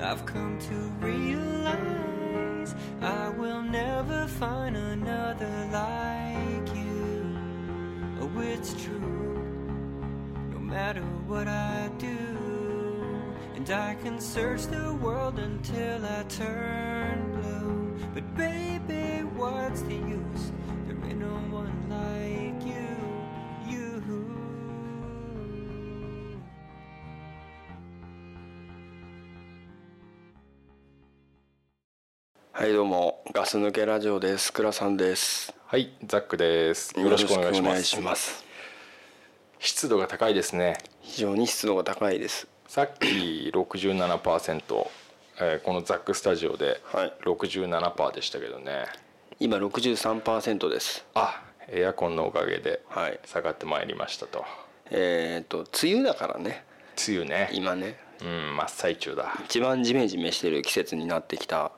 I've come to realize I will never find another like you. Oh, it's true. No matter what I do, and I can search the world until I turn blue. But baby, what's the use? はいどうもガス抜けラジオです倉さんですはい、ザックです。よろしくお願いします。します湿度が高いですね。非常に湿度が高いですさっき67%、えーこのザックスタジオではい67%でしたけどね。今63%ですあ、エアコンのおかげではい下がってまいりましたと。えっ、と梅雨だからね梅雨ね。今ねうん、真っ最中だ。一番ジメジメしてる季節になってきたうん、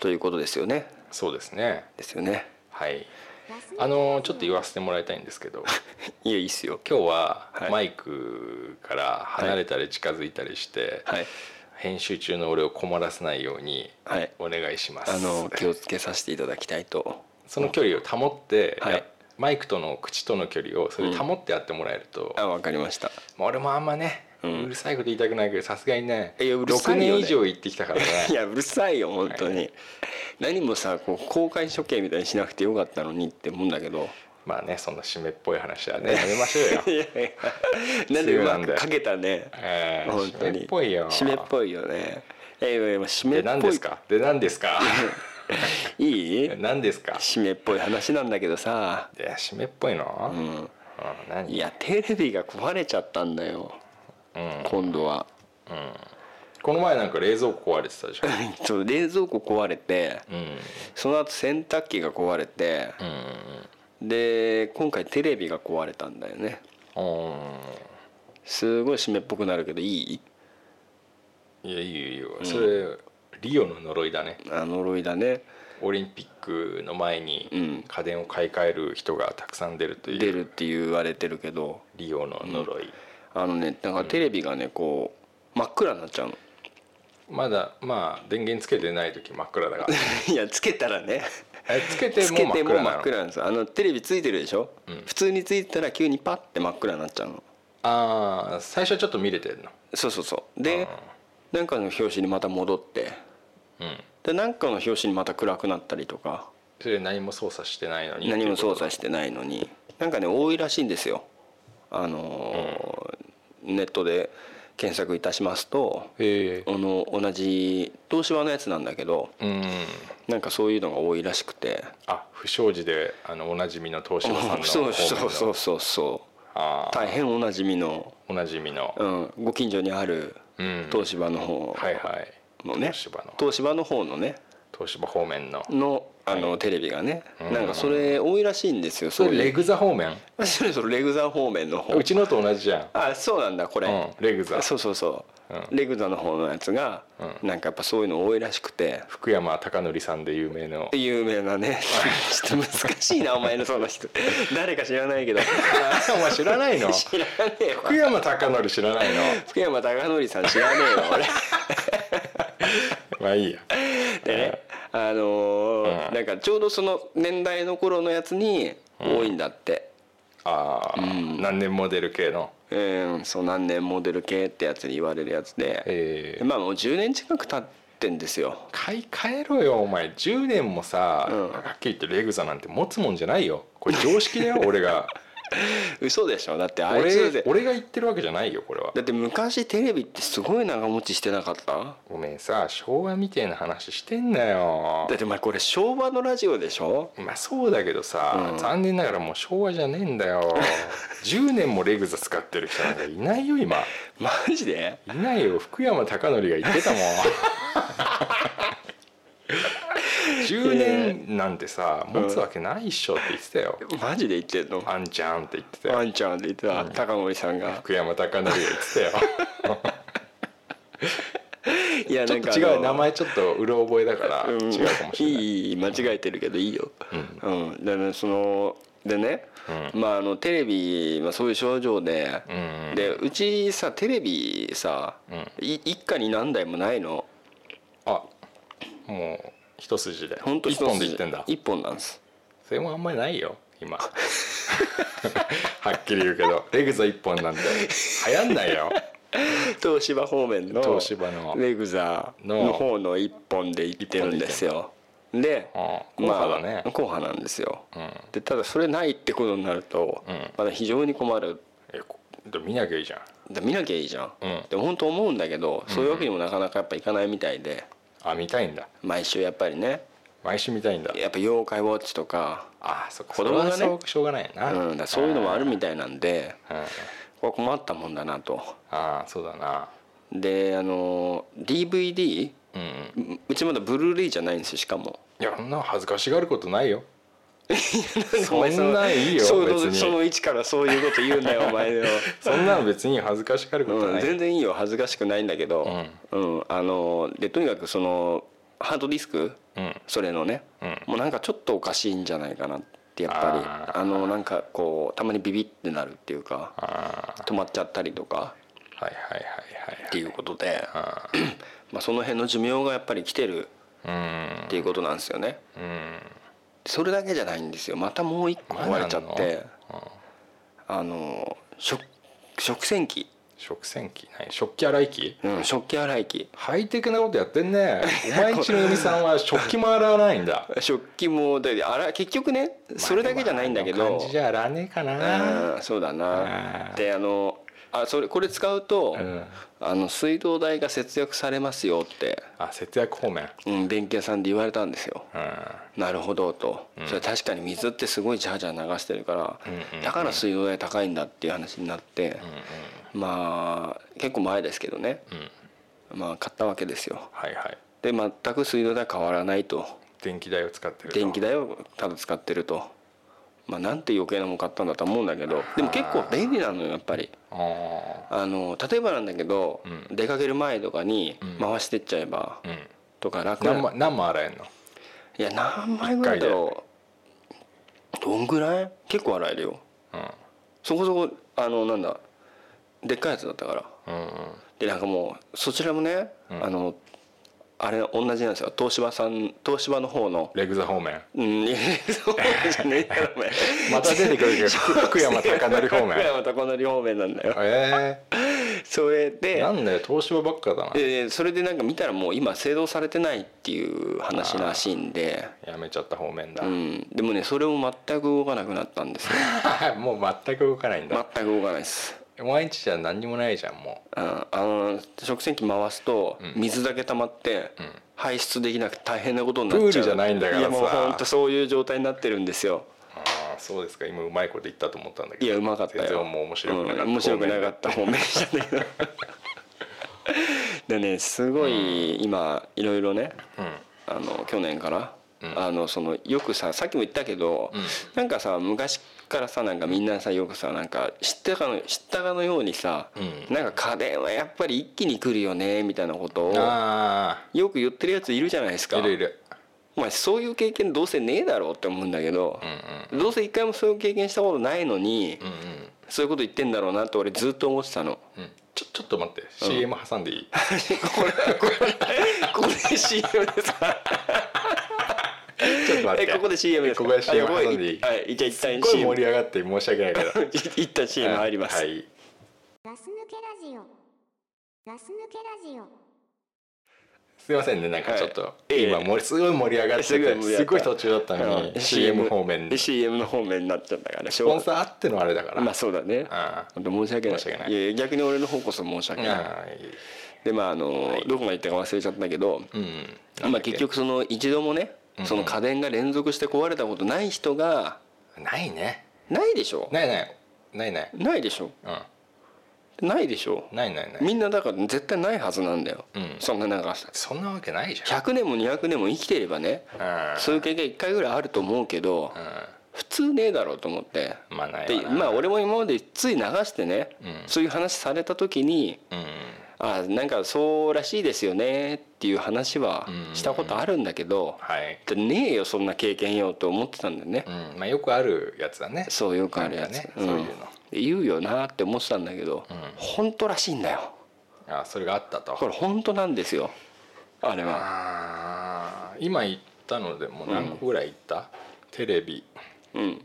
ということですよね。そうですね。ですよね。はい。あのちょっと言わせてもらいたいんですけど、いやいいっすよ。今日ははい。マイクから離れたり近づいたりして、はい。編集中の俺を困らせないようにはい。お願いします。あの気をつけさせていただきたいと。その距離を保って、はい。マイクとの口との距離をそれ保ってやってもらえると、あわかりました。まあ俺もあんまね、ううんるさいこと言いたくないけどさすがにねいやうるさ6いよね。年以上言ってきたからね。いやうるさいよ本当に、はい。何もさこう公開処刑みたいにしなくてよかったのにって思うんだけど。まあねそんな締めっぽい話はねやめましょうよ。いやいや。なんでうまくかけたね。えー本当に。締めっぽいよ。締めっぽいよね。えいやいや締めでっぽい。何ですか？で何ですか？いい？何ですか？締めっぽい話なんだけどさ。いや締めっぽいの、ううんん何？いやテレビが壊れちゃったんだよ。うん今度は。この前なんか冷蔵庫壊れてたでしょ？そう冷蔵庫壊れてうん。その後洗濯機が壊れてうん。で今回テレビが壊れたんだよね。うん。すごい締めっぽくなるけどいい？いやいいよいいよ。それ、リオの呪いだね。あ呪いだね。オリンピックの前にうん。家電を買い替える人がたくさん出るという。出るって言われてるけど。リオの呪い、あのねなんかテレビがねこう真っ暗になっちゃうの。まだまあ電源つけてない時真っ暗だが いやつけたらね。えつけてつも真っ暗なの？っ暗なんですよ。あのテレビついてるでしょ、うん。普通についてたら急にパッて真っ暗になっちゃうの。ああ最初はちょっと見れてるの？そうそうそう。でなんかの表紙にまた戻って。うん。でなんかの表紙にまた暗くなったりとか。それ何も操作してないのに何も操作ししてないのに。なんかね多いらしいんですよ。あのーネットで検索いたしますとへえ。あの同じ東芝のやつなんだけどうん。なんかそういうのが多いらしくて。あ不祥事であのおなじみの東芝さんの そうそうそうそう。そう大変おなじみの、おなじみの、うん、ご近所にあるうん。東芝の方はいはい。のね東芝の東芝の方のね。東芝方面の。のあの、はい。テレビがね。うん。なんかそれ多いらしいんですよそれレグザ方面？それそれレグザ方面の方。うちのと同じじゃん。あそうなんだこれ、うんレグザ。そうそうそう、うん。レグザの方のやつが、うなんかやっぱそういうの多いらしくて。福山貴則さんで有名の有名なね。ちょっと難しいな お前のその人。誰か知らないけど。お前知らないの？知らねえわ。福山貴則知らないの？福山貴則さん知らねえわ俺まあいいや。でねあのーうん。なんかちょうどその年代の頃のやつに多いんだって、ああ、何年モデル系の？うん、そう何年モデル系ってやつに言われるやつで、ええ。まあもう10年近く経ってんですよ。買い替えろよお前。10年もさ、うん。はっきり言ってレグザなんて持つもんじゃないよ。これ常識だよ俺が 嘘でしょ？だってあいつで。俺俺が言ってるわけじゃないよこれは。だって昔テレビってすごい長持ちしてなかった？ごめんさ昭和みたいな話してんだよ。だってお前これ昭和のラジオでしょ？まあそうだけどさ、うん。残念ながらもう昭和じゃねえんだよ。10年もレグザ使ってる人なんかいないよ今。マジで？いないよ。福山貴則が言ってたもん 10年なんてさ持つわけないっしょって言ってたよ。マジで言ってんの？あんちゃんって言ってたよ。ワンちゃんって言ってた、高森さんが。福山貴則が言ってたよ。いやちょっと違う名前ちょっとうろ覚えだからうん。違うかもしれない、いい間違えてるけどいいよ、うん。でねそのでね、まああのテレビ、まあ、そういう症状で、うん。でうちさテレビさ、い一家に何台もないの。あもう一筋で。本当一本で言ってんだ。一本なんです。それもあんまりないよ今。はっきり言うけど。レグザ一本なんて。流行んないよ。東芝方面の東芝の。レグザの方の一本で行ってるんですよ。で硬派だね。まあ、硬派なんですよ、うん。でただそれないってことになると、うん。まだ非常に困る。えこでも見なきゃいいじゃん。で見なきゃいいじゃん、うん。でも本当思うんだけどそういうわけにもなかなかやっぱいかないみたいであ見たいんだ。毎週やっぱりね。毎週見たいんだ。やっぱ妖怪ウォッチとか,、あそっか。子供がね。しょうがないな、うん、だそういうのもあるみたいなんでうん。これ困ったもんだなと。ああそうだな。であの DVD うん。ううちまだブルーレイじゃないんですよしかも。いやそんな恥ずかしがることないよ そんなんいいよその別に。その位置からそういうこと言うんだよ お前よ、そんなの別に恥ずかしがることうん、ない、全然いいよ恥ずかしくないんだけど、うん。あのでとにかくそのハードディスクうん。それのね、うん。もうなんかちょっとおかしいんじゃないかなってやっぱり。あのなんかこうたまにビビってなるっていうかあ止まっちゃったりとか。あはいはいはいはい。っていうことで、あ まあ、その辺の寿命がやっぱり来てるっていうことなんですよね。うんそれだけじゃないんですよ。またもう一個壊れちゃって。あの食食洗機、食洗機？何？食器洗い機？うん、食器洗い機。ハイテクなことやってんね。お前んちの嫁さんは食器も洗わないんだ。食器もで洗い結局ねそれだけじゃないんだけど。まあ感じじゃ洗わねえかな。うんそうだな。うんであのあそれこれ使うと、うん。あの水道代が節約されますよって、あ節約方面。うん、電気屋さんで言われたんですよ。うん。なるほどと、それ確かに水ってすごいジャージャー流してるから、うんうんだから水道代高いんだっていう話になって、まあ結構前ですけどね、まあ買ったわけですよ。はいはい。で全く水道代変わらないと。電気代を使ってると。電気代をただ使ってるとまあなんて余計なもん買ったんだと思うんだけどでも結構便利なのよやっぱり。ああの例えばなんだけど、う出かける前とかにん。回してっちゃえば、あうん。とか楽。な何枚何枚洗えんの？いや何枚ぐらいだろう。どんぐらい？結構洗えるよ。うん。そこそこあのなんだでっかいやつだったから。うんうん。でなんかもうそちらもね、うん。あのあれ同じなんですよ。東芝さん東芝の方の。レグザ方面。うんいやそうじゃねえまた出てくるけど福福山貴則方福面山貴則方面なんだよ。え。それえで。なんだよ東芝ばっかだな。でそれでなんか見たらもう今製造されてないっていう話らしいんで。やめちゃった方面だ、うん、でもねそれも全く動かなくなったんですよ。もう全く動かないんだ、全く動かないですお前んちじゃ何にもないじゃんもああの食洗機回すとん。水だけ溜まってうん。排出できなくて大変なことになっちゃう。プールじゃないんだからさ。いやもう本当そういう状態になってるんですよ。うああそうですか。今うまいこと言ったと思ったんだけど。いやうまかったよ。全然もう面白くなかった、うん面白くなかった。方面でしたけど。でねすごい今いろいろねうん。あの去年から、ん。あのそのよくささっきも言ったけど、うん。なんかさ昔からさなんかみんなさよくさなんか知ったかの知ったかのようにさ、うん。なんか家電はやっぱり一気に来るよねみたいなことをあよく言ってるやついるじゃないですか。あいるいる。お前そういう経験どうせねえだろうって思うんだけどう、んどうせ一回もそういう経験したことないのに、うんうん。そういうこと言ってんだろうなって俺ずっと思ってたの。うん。うんちょちょっと待って。CM 挟んでいい、これこれここで CM でさちょっと待って。えここで CM ですか？ここで CM 挟んでいいはいじゃあ一旦すっごい CM 盛り上がって申し訳ないけど 一旦 CM 入ります、はい。ガス抜けラジオ。ガス抜けラジオ。すいませんねなんかちょっと、はい今盛りすごい盛り上がっててすごい途中だったのに、うん。CM 方面。でス CM の方面になっちゃったからしょうポンサーあってのあれだから。まあそうだね。あ本当申し訳ない。申し訳ない。やいや逆に俺の方こそ申し訳ない。あでまああの、どこまで行ったか忘れちゃったけど、うん。まあ、結局その一度もねうんその家電が連続して壊れたことない人がないね。ないでしょ？ないない。ないない。ないでしょ？うん。ないでしょ？ないないない。みんなだから絶対ないはずなんだよ、うん。そんな長さ。そんなわけないじゃん。100年も200年も生きてればねうん。そういう経験1回ぐらいあると思うけど、普通ねえだろうと思って。まあないでわな。まあ俺も今までつい流してね、うん。そういう話された時にうんあなんかそうらしいですよねっていう話はうんしたことあるんだけど、はい。でねえよそんな経験よと思ってたんだよね、うん。まあよくあるやつだね。そうよくあるやつ、ねうん。そういうの。言うよなって思ってたんだけど、うん。本当らしいんだよ。あそれがあったと。これ本当なんですよ。あれは。今言ったのでもう何個ぐらい行った、テレビ。うん。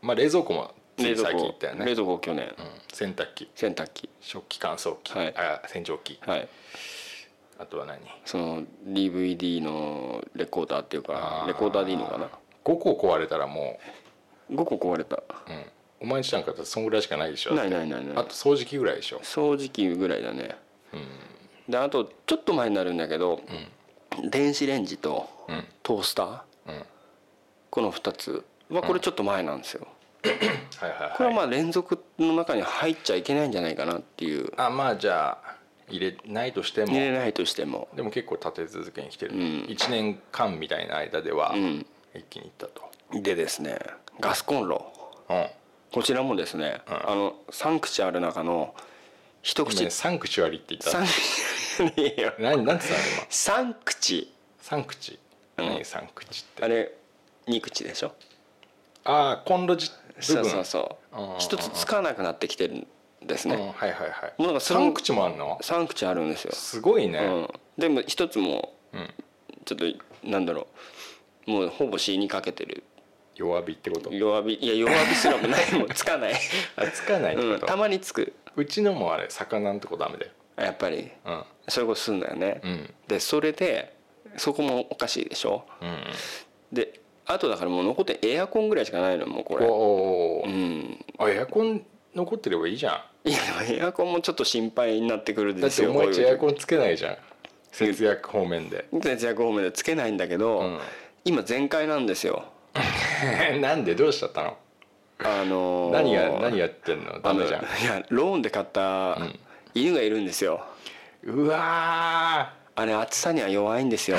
まあ冷蔵庫も冷蔵庫行ったよね。冷蔵庫去年。うん、洗濯機。洗濯機。食器乾燥機、はい。あ洗浄機。はい。あとは何？その DVD のレコーダーっていうかレコーダーでいいのかな？5個壊れたらも5個壊れた。う、うん、お前んちなんかそんぐらいしかないでしょ。ないないないない。あと掃除機ぐらいでしょ。掃除機ぐらいだね。うん。であとちょっと前になるんだけど、電子レンジとうん。トースター。うん。この2つ。はこれちょっと前なんですよ、はいはいはい。これはまあ連続の中に入っちゃいけないんじゃないかなっていう。あまあじゃあ入れないとしても。入れないとしても。でも結構立て続けに来てる、うん。1年間みたいな間ではうん。一気にいったと、でですねガスコンロ。うん、こちらもですね、うん。あの3口ある中の一口。今ねサンクチュアリって言った。三いや何て言 ったの今？三口何って。あれ2口でしょ？ああコンロじ部そう分そう。そううん。一つつかなくなってきてるんですうんね、はいはいはい。もうなんかそのサンクチもあんの？3口あるんですよ、すごいね、うん、でも一つもうん。ちょっとなんだろう。もうほぼ死にかけてる。弱火ってこと？弱火。いや弱火すらもない。もんつかない、あつかないってうん、こと、たまにつく。うちのもあれ魚のとこダメだよ。やっぱり。うん。そういうことするんだよね、うん。でそれでそこもおかしいでしょ？うん。であとだからもう残ってエアコンぐらいしかないのもうこれ。おお、うん。あエアコン残ってればいいじゃいやでもエアコンもちょっと心配になってくるんだっですよてお前んちエアコンンつけないじゃん。節約方面で。節約方面でつけないんだけど、うん。今全開なんですよ。なんでどうしちゃったの？あのー何が何やってんの？ダメじゃん。やローンで買ったん。犬がいるんですよ。うわあれ暑さには弱いんですよ。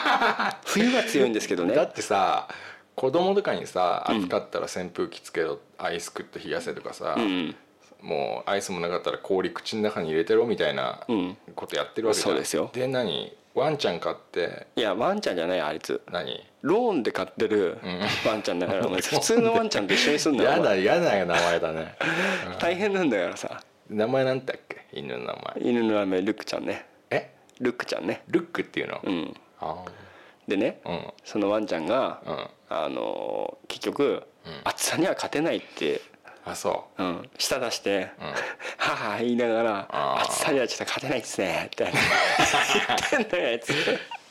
冬が強いんですけどね。ーだってさ子供とかにさ暑かったら扇風機つけろアイス食って冷やせとかさ、うんもうアイスもなかったら氷口の中に入れてろみたいなうん。ことやってるわけじゃん、そうですよ。で何？ワンちゃん飼って。いやワンちゃんじゃないあいつ。何？ローンで買ってるん。ワンちゃんだからお前 普通のワンちゃんと一緒にすんなよやだやだ名前だね。大変なんだからさ。名前なんだっけ？犬の名前。犬の名前ルックちゃんね。えルックちゃんね。ルックっていうの、うん。あでねあうん。そのワンちゃんがうん。あのー結局暑さには勝てないって。あそう。ん、舌出してん「はは言いながら暑さにはちょっと勝てないっすね」って 言ってんのよあいつ。う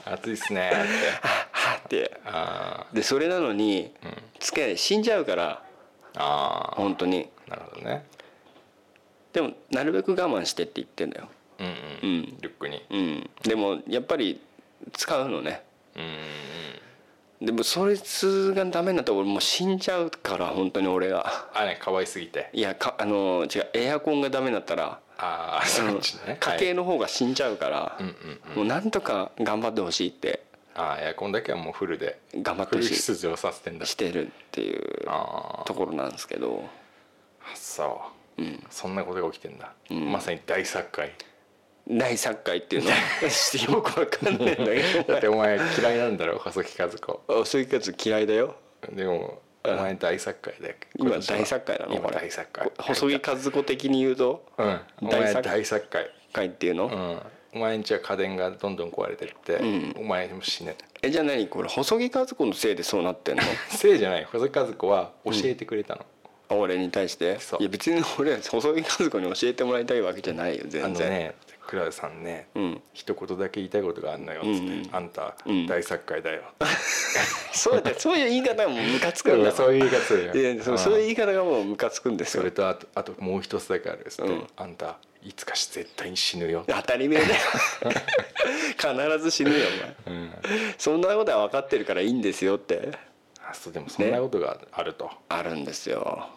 暑いっすね。ってはって。あでそれなのにつけない死んじゃうからー。あ本当に。ーなるほどね。でもなるべく我慢してって言ってんだようんうん、うん。ルックに。うん。でもやっぱり使うのね。うんうんでもそいつがダメになったら俺もう死んじゃうから本当に俺が。あね可愛すぎて。いやかあの違うエアコンがダメになったらああそね。家計の方が死んじゃうから、うんうんうん。もうなんとか頑張ってほしいって。あーエアコンだけはもうフルで頑張ってほしい。出場させてんだ。してるっていうあところなんですけど。あそう、うん。そんなことが起きてんだ、ん。まさに大作界大作界っていうの はよくわかんないんだけだってお前嫌いなんだろ？細木和子。どあそういうやつ嫌いだよ。でもお前大作界だよ今大作界なの？今大作界細木和子的に言うとうん。大作大作界界っていうの、うん。お前んちは家電がどんどん壊れてって、うん。お前も死ね。えじゃあ何？これ細木和子のせいでそうなってんの？せいじゃない。細木和子は教えてくれたの、あ俺に対して？そう。いや別に俺細木和子に教えてもらいたいわけじゃないよあ全然、のねクラウさんね、うん。一言だけ言いたいことがあるのよっつって、うんうん。あんた、うん。大作界だよ。そうだそういう言い方がもうムカつくんだそういう言い方するよ。いやそういう言い方がもうムカつくんですよ。それとあとあともう一つだけあるっつって、うん。あんたいつかし絶対に死ぬよ、当たり前だよ。必ず死ぬよお前。うん、そんなことは分かってるからいいんですよって。あそうでもそんなことがあると、あるんですよ。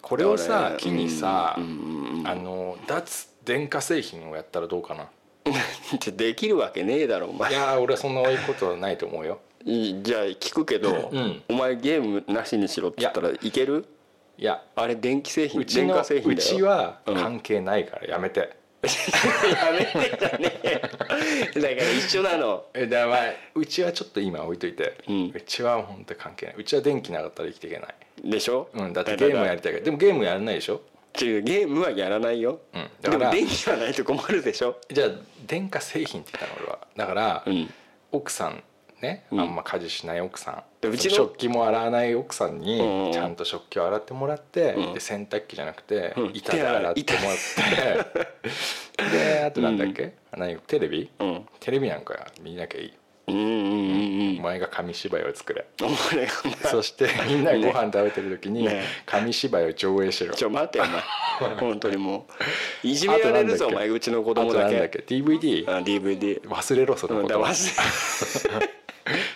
これをさ俺機にさ、うんうんうん。あの脱電化製品をやったらどうかな？できるわけねえだろお前。いやー俺はそんなことはないと思うよ。じゃあ聞くけど、うん。お前ゲームなしにしろって言ったらいける？いや。あれ電気製品電化製品うだよ。ちはうん。関係ないからやめて、やめてじゃねだから一緒なの。えだまあうちはちょっと今置いといて、うん。ちは本当に関係ない。うちは電気なかったら生きていけない、でしょ、うん、だってゲームやりたいから。でもゲームやらないでしょ、違うゲームはやらないよ、うん、でも電気はないと困るでしょ。じゃあ電化製品って言ったの俺は。だから、うん。奥さんね、うん。あんま家事しない奥さん。でうちの食器も洗わない奥さんうんうん。にちゃんと食器を洗ってもらって、うん。で洗濯機じゃなくてうん。板で洗ってもらって。であとなんだっけ、何？テレビ、うん。テレビなんか見なきゃいい。うんうんうんうんお前が紙芝居を作れ。お前が。そしてみんながご飯食べてる時にね。紙芝居を上映しろ、ちょ待ってよお前。本当にもう。いじめられるぞお前うちの子供だけ。だっけ？DVD あ DVD 忘れろそのうんことだ忘れ。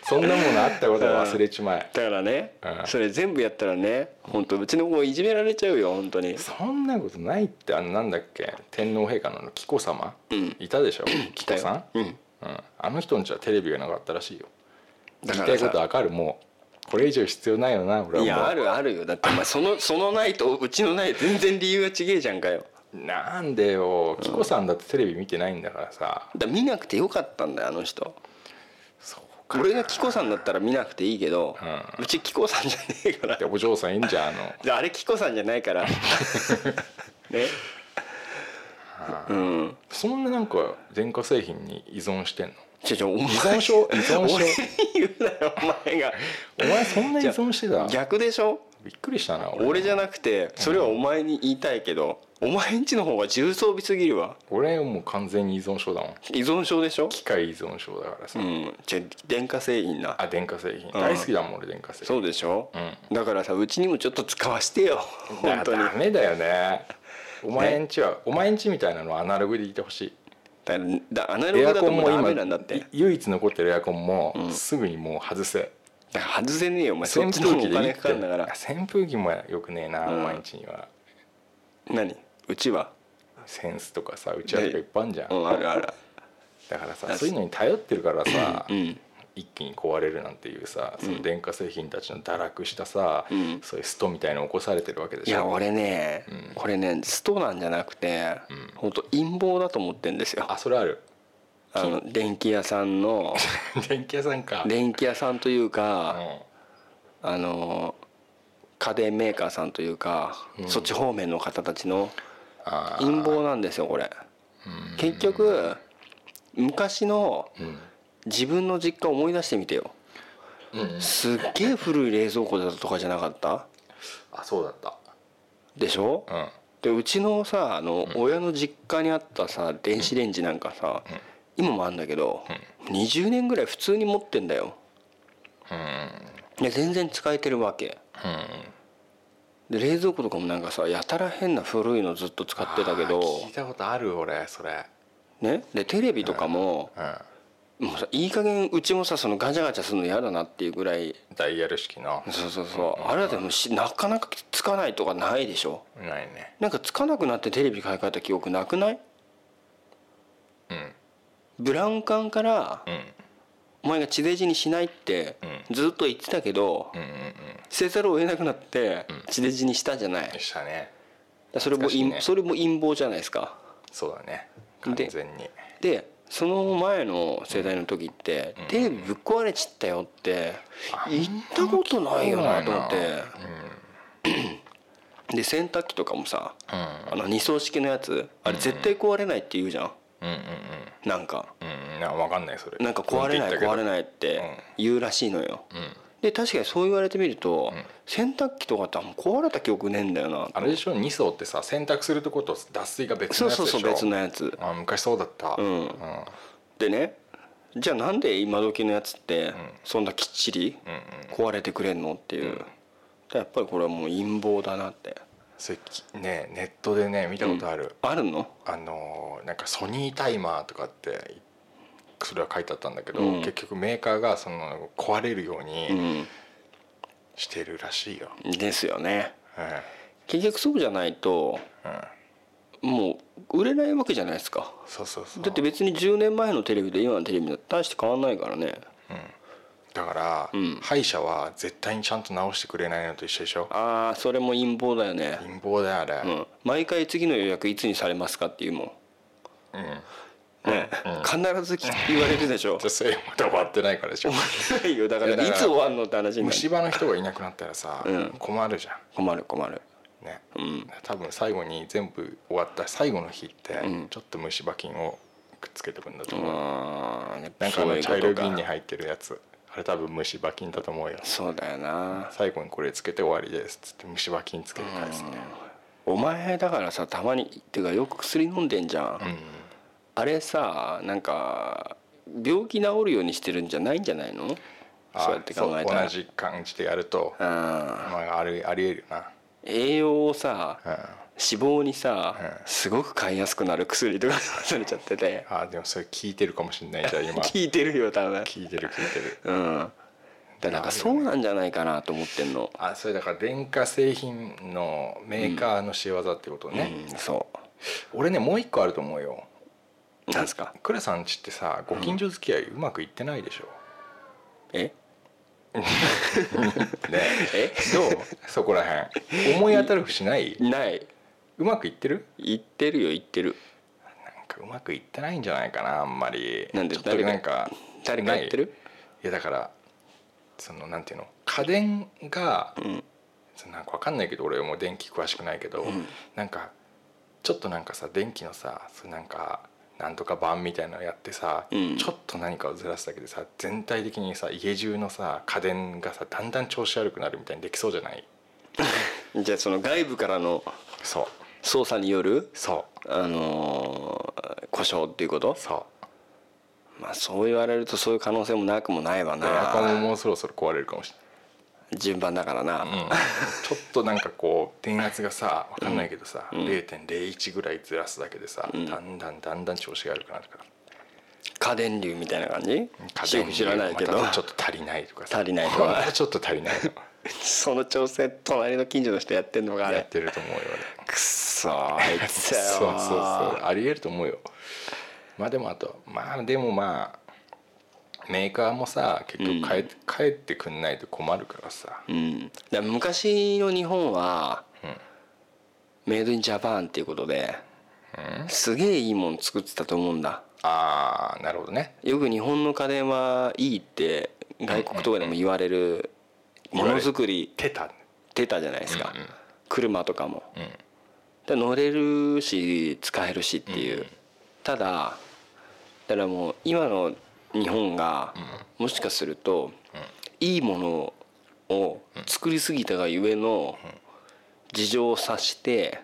そんなものあったことは忘れちまえ。だからねうん。それ全部やったらね本当うちの子いじめられちゃうよ本当に。そんなことないってあのなんだっけ？天皇陛下の紀子様、うん。いたでしょ？紀子さん、うんうん、あの人んちはテレビがなかったらしいよ。言いたいことわかる。もうこれ以上必要ないよな俺はもう。いやあるあるよ。だってお前その そのないとうちのない全然理由が違えじゃんかよ。なんでよ。紀子さんだってテレビ見てないんだからさ、だから見なくてよかったんだよあの人。そうか。俺が紀子さんだったら見なくていいけど、ううち紀子さんじゃねえから。でお嬢さんいいんじゃんあの。であれ紀子さんじゃないから。ねうん。そんななんか電化製品に依存してんの？ちょちょお前依存症？依存症？言うなよお前が。お前そんな依存してた？逆でしょ？びっくりしたな俺。じゃなくてそれはお前に言いたいけど、お前んちの方が重装備すぎるわ。俺もう完全に依存症だもん。依存症でしょ？機械依存症だからさ、うん。じゃあ電化製品な。あ電化製品、ん。大好きだもん俺電化製品。そうでしょ、うだからさうちにもちょっと使わしてよ。本当に。だダメだよねお前んちは、お前んちみたいなのはアナログでいてほしい。だだアナログだともうダメなんだって。い唯一残ってるエアコンも、すぐにもう外せ。だから外せねえよお前。扇風機でいいって。かかるんだから。扇風機もよくねえな、うん。お前んちには。何？うちは？センスとかさうちわとかいっぱいあんじゃん、うん。あるある。だからさそういうのに頼ってるからさ、うん一気に壊れるなんていうさその電化製品たちの堕落したさ、うん。そういうストみたいの起こされてるわけでしょ？いや俺ね、うん。これねストなんじゃなくて、うん。本当陰謀だと思ってんですよ。あそれある？あの電気屋さんの 電気屋さんか。電気屋さんといううか、ん。あの家電メーカーさんというか、うん。そっち方面の方たちの陰謀なんですよこれ。うん。結局昔のうん自分の実家を思い出してみてよ。うんすっげえ古い冷蔵庫だとかじゃなかった？あそうだった。でしょ？うん。でうちのさあの、親の実家にあったさ電子レンジなんかさ、今もあんだけど、20年ぐらい普通に持ってんだよ。うん。で全然使えてるわけ。で冷蔵庫とかもなんかさやたら変な古いのずっと使ってたけど。聞いたことある俺それ。ね？でテレビとかも、うんもうさいい加減うちもさそのガチャガチャするの嫌だなっていうぐらい。ダイヤル式のそうそうそう。あれだってもなかなかつかないとかないでしょ？ないね。なんかつかなくなってテレビ買い替えた記憶なくない？うん。ブラウン管からうん。お前が地デジにしないってうずっと言ってたけどうんうんうん。せざるを得なくなって地デジにしたじゃない？でしたね。それもね。それも陰謀じゃないですか。そうだね。完で全に。でその前の世代の時ってうん。テレビぶっ壊れちったよって言ったことないよなと思って。で洗濯機とかもさうん。あの二層式のやつあれ絶対壊れないって言うじゃん。うんうんなんか。うん。うんな分かんないそれ。なんか壊れない壊れいないって言うらしいのよ。うんで確かにそう言われてみるとうん。洗濯機とかってあんま壊れた記憶ねえんだよな。あれでしょ？2層ってさ洗濯するとこと脱水が別そうのやつでしょ？そうそう別のやつ。あ昔そうだった。うん。でねじゃあなんで今時のやつってそんなきっちりうんうん。壊れてくれんのっていう、やっぱりこれはもう陰謀だなって。それきねネットでね見たことある、あるの？あのーなんかソニータイマーとかってそれは書いてあったんだけど、うん。結局メーカーがその壊れるよううにん。してるらしいよ、ですよね。うん結局そうじゃないともう売れないわけじゃないですか。そうそうそう。だって別に10年前のテレビと今のテレビと大して変わんないからね。だから、うん。歯医者は絶対にちゃんと治してくれないのと一緒でしょ。ああそれも陰謀だよね。貧乏だよあれ、うん。毎回次の予約いつにされますかっていうもんね。必ず言われるでしょ。じゃあそれまだ終わってないからでしょ。ないよ。だかいやだかららいつ終わんのって話にな虫る歯の人がいなくなったらさ、うん。困るじゃ困る困る。んね、うん。多分最後に全部終わった最後の日って、うん。ちょっと虫歯菌をくっつけてくんだと思う、あーやっぱなんかあの茶色い瓶に入ってるやつ。あれ多分虫歯菌だと思うよ。そうだよな。最後にこれつけて終わりですっつって虫歯菌つけて返すみたいお前だからさたまにっていうかよく薬飲んでんじゃん、なうんあれさなんか病気治るようにしてるんじゃないんじゃないの？そうやって考えたら。同じ感じでやるとあーまあありありえるな。栄養をさうん。脂肪にさうん。すごく買いやすくなる薬とかされちゃってて。あでもそれ聞いてるかもしれないじゃあ今。聞いてるよ多分。聞いてる聞いてる。うん。だからなんかそうなんじゃないかなと思ってんの、あそれだから電化製品のメーカーの仕業ってことね、うんそ俺ねもう一個あると思うよ。うなんすか？倉さんちってさご近所付き合いうまくいってないでしょ、え？ねえ。どう？そこら辺。思い当たる節ない？ない。うまくいってる？言ってるよ言ってる。なんかうまくいってないんじゃないかなあんまり。なんでちょっとなんか誰か言ってる？いやだからそのなんていうの？家電が、ん。そのなんかわかんないけど俺もう電気詳しくないけど、ん。なんかちょっとなんかさ電気のさそうなんかなんとか版みたいなのやってさ、うん。ちょっと何かをずらすだけでさ全体的にさ家中のさ家電がさだんだん調子悪くなるみたいにできそうじゃない？じゃあその外部からのそう。操作によるそう。あのー故障っていうこと？そう。まあそう言われるとそういう可能性もなくもないわエアコンもなもうそろそろ壊れるかもしれない順番だからな、うん。ちょっとなんかこう電圧がさ分かんないけどさ、0.01ぐらいずらすだけでさ、だんだんだんだん調子が悪くなるから家電流みたいな感じ？家電知らないけど。またちょっと足りないとかさ。足りないとか。ちょっと足りないの その調整隣の近所の人やってんのかあれ。やってると思うよくっそーあい俺つそう。そうよそうありえると思うよ。まあでもあとまあでもまあメーカーもさ結局帰,、帰ってくんないと困るからさ。うん、だ昔の日本は、うん。メイドインジャパンっていうことで、すげえいいもん作ってたと思うんだ。ああなるほどね。よく日本の家電はいいって外国とかでも言われるものづくりテタ出たじゃないですか、うんうん。車とかも、うん。で乗れるし使えるしっていう、ただだからもう今の日本がもしかすると、いいものを作りすぎたがゆえの事情を察して、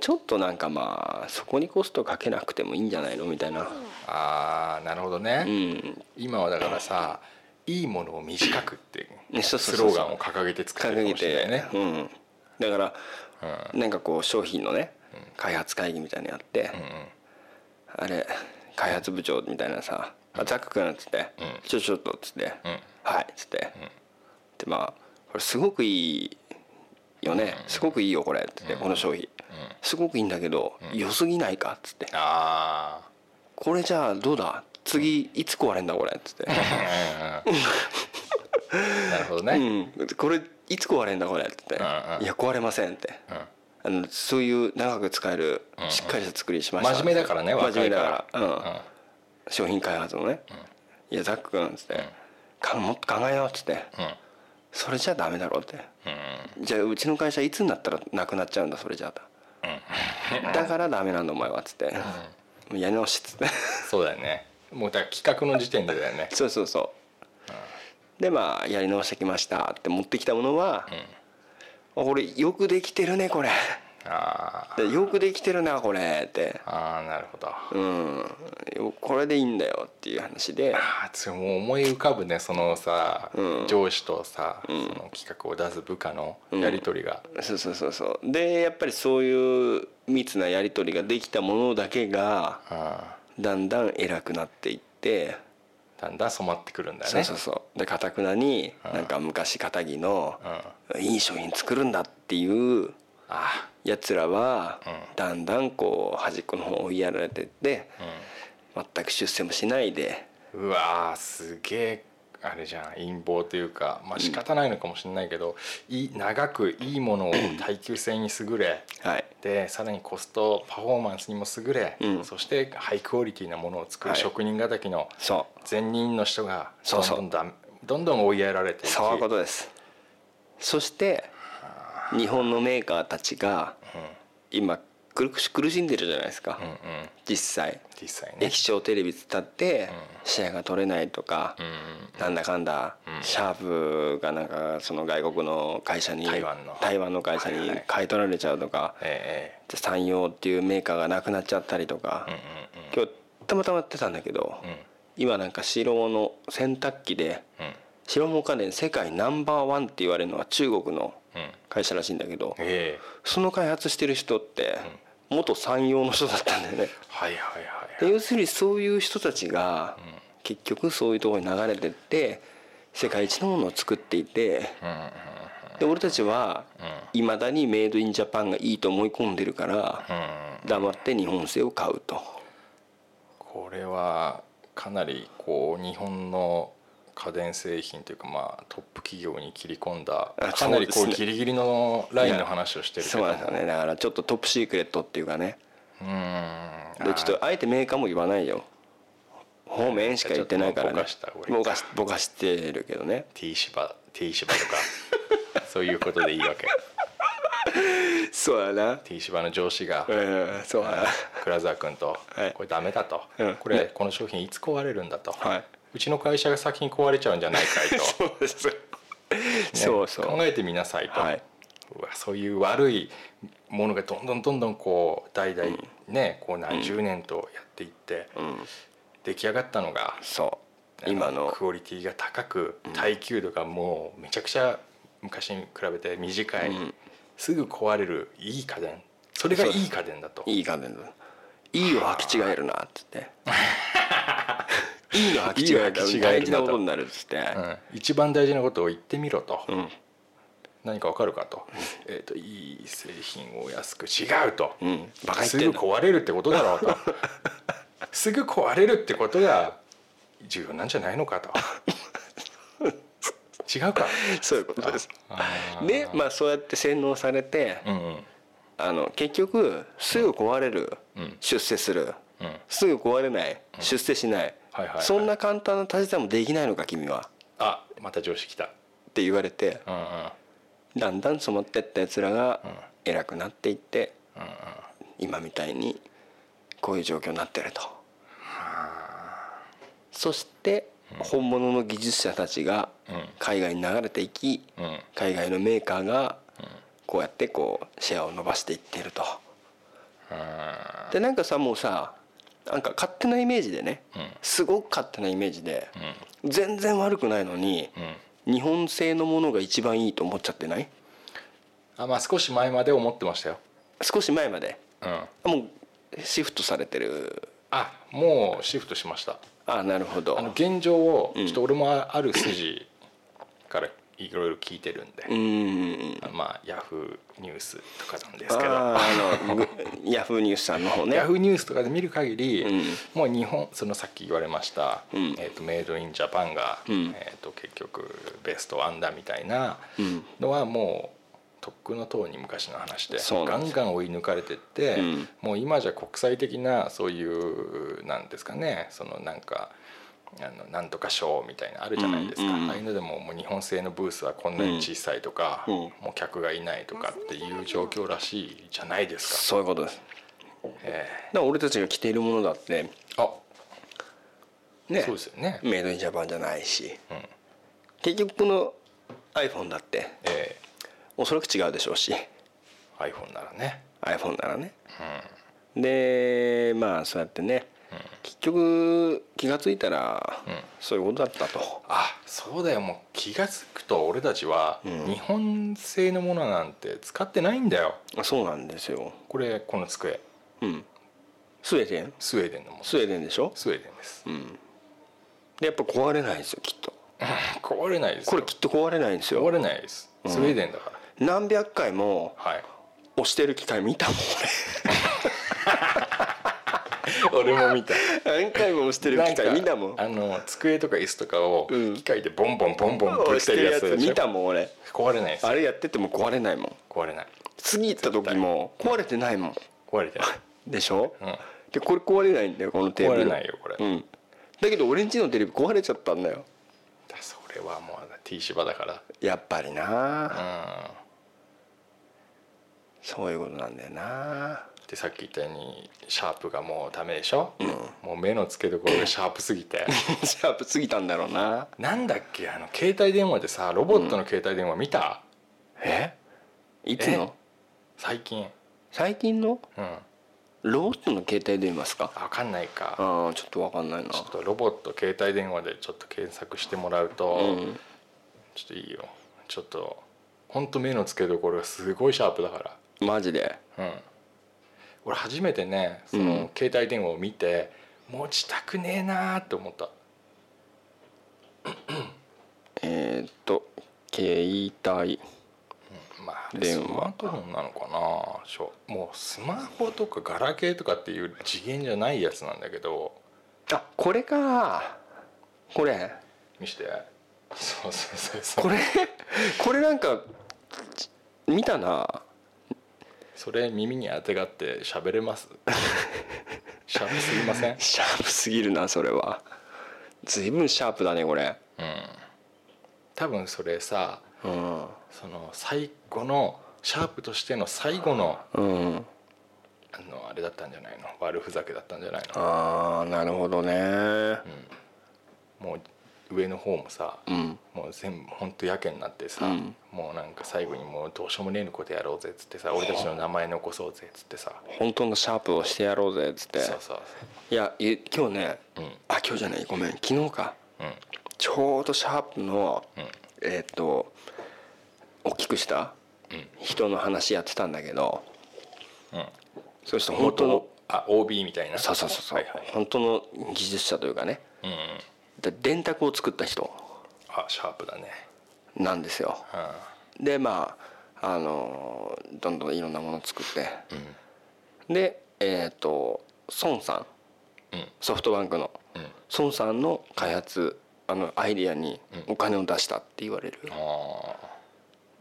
ちょっとなんかまあそこにコストかけなくてもいいんじゃないの？みたいな、ああなるほどね、うん、今はだからさいいものを短くってスローガンを掲げて作ってるかもしれないてね、うん、だから、なんかこう商品のね開発会議みたいなのやって、あれ開発部長みたいなさ「あザック君」っつって「ちょちょっと」っつって「はい」っつって、でまあこれすごくいいよね、すごくいいよこれっつって、この商品、すごくいいんだけど、良すぎないかっつって。あこれじゃあどうだ？次いつ壊れんだこれっつって。あ なるほどうね、ん。これいつ壊れんだこれっつって。いや壊れませんって。あのそういう長く使えるしっかりした作りにしました。真面目だからね真面目だから。うん商品開発のね。いやザック君っつってかもっと考えようっつってそれじゃダメだろうって。じゃあうちの会社いつになったらなくなっちゃうんだそれじゃあだからダメなんだお前はっつって。もうやり直しっつって。そうだよね。もうだから企画の時点でだよね。そうそうそう。でまあやり直してきましたって持ってきたものは、あこれよくできてるねこれあでよくできてるなこれって。ーあーなるほど。あうん。よこれでいいんだよっていう話で。あそれもう思い浮かぶねそのさ、うん。上司とさ、その企画を出す部下のやり取りが、そうそうそうそう。でやっぱりそういう密なやり取りができたものだけがあだんだん偉くなっていって。ーだんだん染まってくるんだよね。そうそうそう。でかたくなになんか昔かたぎのいい商品作るんだっていうあやつらはうん。だんだんこう端っこの方追いやられてって全く出世もしないで。うわーすげえあれじゃん陰謀というかまあ仕方ないのかもしれないけど、いい長くいいものを 耐久性に優れはい。でさらにコストパフォーマンスにも優れ、うん。そしてハイクオリティなものを作るはい。職人敵のそう。善人の人がそうそう。どんどんだんどんどん追いやられてそういうことです。そして日本のメーカーたちが今苦し苦しんでるじゃないですか、うんうん。実際。実際ね。液晶テレビ伝ってシェアが取れないとか、うんうんなんだかんだ、うん。シャープがなんかその外国の会社に台湾の。台湾の会社にはいはい買い取られちゃうとか、えで山陽っていうメーカーがなくなっちゃったりとか、え今日たまたまやってたんだけど、うん。うん今なんか白物洗濯機でうんうん白物家電世界ナンバーワンって言われるのは中国のうん会社らしいんだけどええ。その開発してる人って元山陽の人だったんだよね。はいはいはいで要するにそういう人たちが結局そういうところに流れてって世界一のものを作っていてうんうんで俺たちはいまだにメイドインジャパンがいいと思い込んでるからうん。黙って日本製を買うと。これはかなりこう日本の家電製品というかまあトップ企業に切り込んだあかなりこそうギリギリのラインの話をしてるけど。もそうなんですよね。だからちょっとトップシークレットっていうかね。うん。でちょっとあえてメーカーも言わないよ。方面しか言ってないからね。ぼかしぼかしぼかしてるけどね。T 芝 T 芝とか そういうことでいいわけ。そうやな。T 芝の上司がうんそうやな。倉沢君とはい「これダメだ」と。うん「これこの商品いつ壊れるんだ」と。はいうちの会社が先に壊れちゃうんじゃないかいと。そうです。ねそうそう。考えてみなさいと、はい。うわそういう悪いものがどんどんどんどんこう代々ね、こう何十年とやっていって、うん。出来上がったのがそう。今の。クオリティが高く耐久度がもうめちゃくちゃ昔に比べて短い、うん。すぐ壊れるいい家電。それがいい家電だと。いい家電だ。いいを履き違えるなっつって いいの履き違えたらい大事なことになるっつって。うん。一番大事なことを言ってみろと、うん。何かわかるかと,、えー、といい製品を安く違うと、うん。バカすぐ壊れるってことだろうと。すぐ壊れるってことが重要なんじゃないのかと。違うか。そういうことです。でまあそうやって洗脳されてうんうん。あの結局すぐ壊れる。うん。出世する。うん。すぐ壊れない。出世しないはいはいはい。そんな簡単な足し算もできないのか君は。あまた上司来た。って言われてうんうん。だんだん染まってったやつらがうん。偉くなっていってうんうん。今みたいにこういう状況になってると。そして本物の技術者たちがうん。海外に流れていきうん。海外のメーカーがこうやってこうシェアを伸ばしていってると。うんでなんかさもうさなんか勝手なイメージでねうん。すごく勝手なイメージでうん。全然悪くないのにうん。日本製のものが一番いいと思っちゃってない？あまあ少し前まで思ってましたよ。少し前まで？うん。もうシフトされてる。あもうシフトしました。あなるほど。あの現状をうん。ちょっと俺もある筋からいろいろ聞いてるんで、うーん。まあヤフーニュースとかなんですけど。あのぐヤフーニュースさんの方ね。ヤフーニュースとかで見る限り、うん。もう日本そのさっき言われました、うん。えー、とメイドインジャパンが、うん。えー、と結局ベストワンダみたいなうん。のはもうとっくのとうに昔の話でガンガン追い抜かれてって、うん。もう今じゃ国際的なそういうなんですかねそのなんかあのなんとかショーみたいなのあるじゃないですか、うんうんああいうのでももう日本製のブースはこんなに小さいとか、うん。もう客がいないとかっていう状況らしいじゃないですか。そういうことです。えだから俺たちが着ているものだってーあねそうですよね。メイドインジャパンじゃないし。うん。結局この iPhone だってえおそらく違うでしょうし。ー iPhone ならね。iPhone ならね。でまあそうやってね結局気が付いたらうん。そういうことだったと。あそうだよ。もう気が付くと俺たちはうん。日本製のものなんて使ってないんだよ。そうなんですよ。これこの机。うん。スウェーデン？スウェーデンのものスウェーデンでしょ？スウェーデンです。うん。でやっぱ壊れないんですよきっと。壊れないですよ。これきっと壊れないんですよ。壊れないです。スウェーデンだから、何百回もはい。押してる機械見たもん俺 も見た。俺何回も押してる機械見たもん。あの機とか椅子とかをうん。機械でボンボンボンボンぶ押っててるやつ見たもん俺。壊れないですあれやってても壊れないもん。壊れない。次行った時も壊れてないもん。壊れてない。でしょ、うん。でこれ壊れないんだよこのテーブル。壊れないよこれ。うん。だけど俺んちのテレビ壊れちゃったんだよ。だそれはもう T 芝だから。やっぱりな、うん。そういうことなんだよなでさっき言ったようにシャープがもうダメでしょ、もう目の付けどころが シャープすぎて。シャープ過ぎたんだろうな。なんだっけ？あの携帯電話でさロボットの携帯電話見た、え？いつの？最近。最近の？うん。ロボットの携帯電話ですか？あ分かんないか。ああちょっとわかんないな。ちょっとロボット携帯電話でちょっと検索してもらうと、うん。ちょっといいよ。ちょっとほんと目の付けどころがすごいシャープだかマジで？らうん俺初めてねその、うん。携帯電話を見て持ちたくねえなーって思った。えー、っと携帯。まあ電話。スマートフォンなのかなしょもうスマホとかガラケーとかっていう次元じゃないやつなんだけど。あこれか。これ。見して。そうそうそうそう。これ？これなんか見たなそれ耳に当てがって喋れます？シャープすぎません？シャープすぎるなそれは。随分シャープだねこれ。多分それさうん。その最後のシャープとしての最後のうん。あのあれだったんじゃないの？悪ふざけだったんじゃないの？ああなるほどね。もう上の方もさ、うん。もう全部本当やけになってさ、うん。もうなんか最後にもうどうしようもねえのことやろうぜっつってさ俺たちの名前残そうぜっつってさ。本当のシャープをしてやろうぜっつってそうそういやい今日ね、うん。あ今日じゃないごめん昨日か。そううん。ちょうどシャープの、うん。えーっと大きくしたうん。人の話やってたんだけどうん。その人本当のあ OB みたいな？そうそうそうそう、はいはい。本当の技術者というかね。うん電卓を作った人あシャープだね。なんですよ。うでまああのどんどんいろんなものを作って。ん。でえっ、と孫さん。うん。ソフトバンクの。うん。うん孫さんの開発あのアイディアにうん。お金を出したって言われる、あ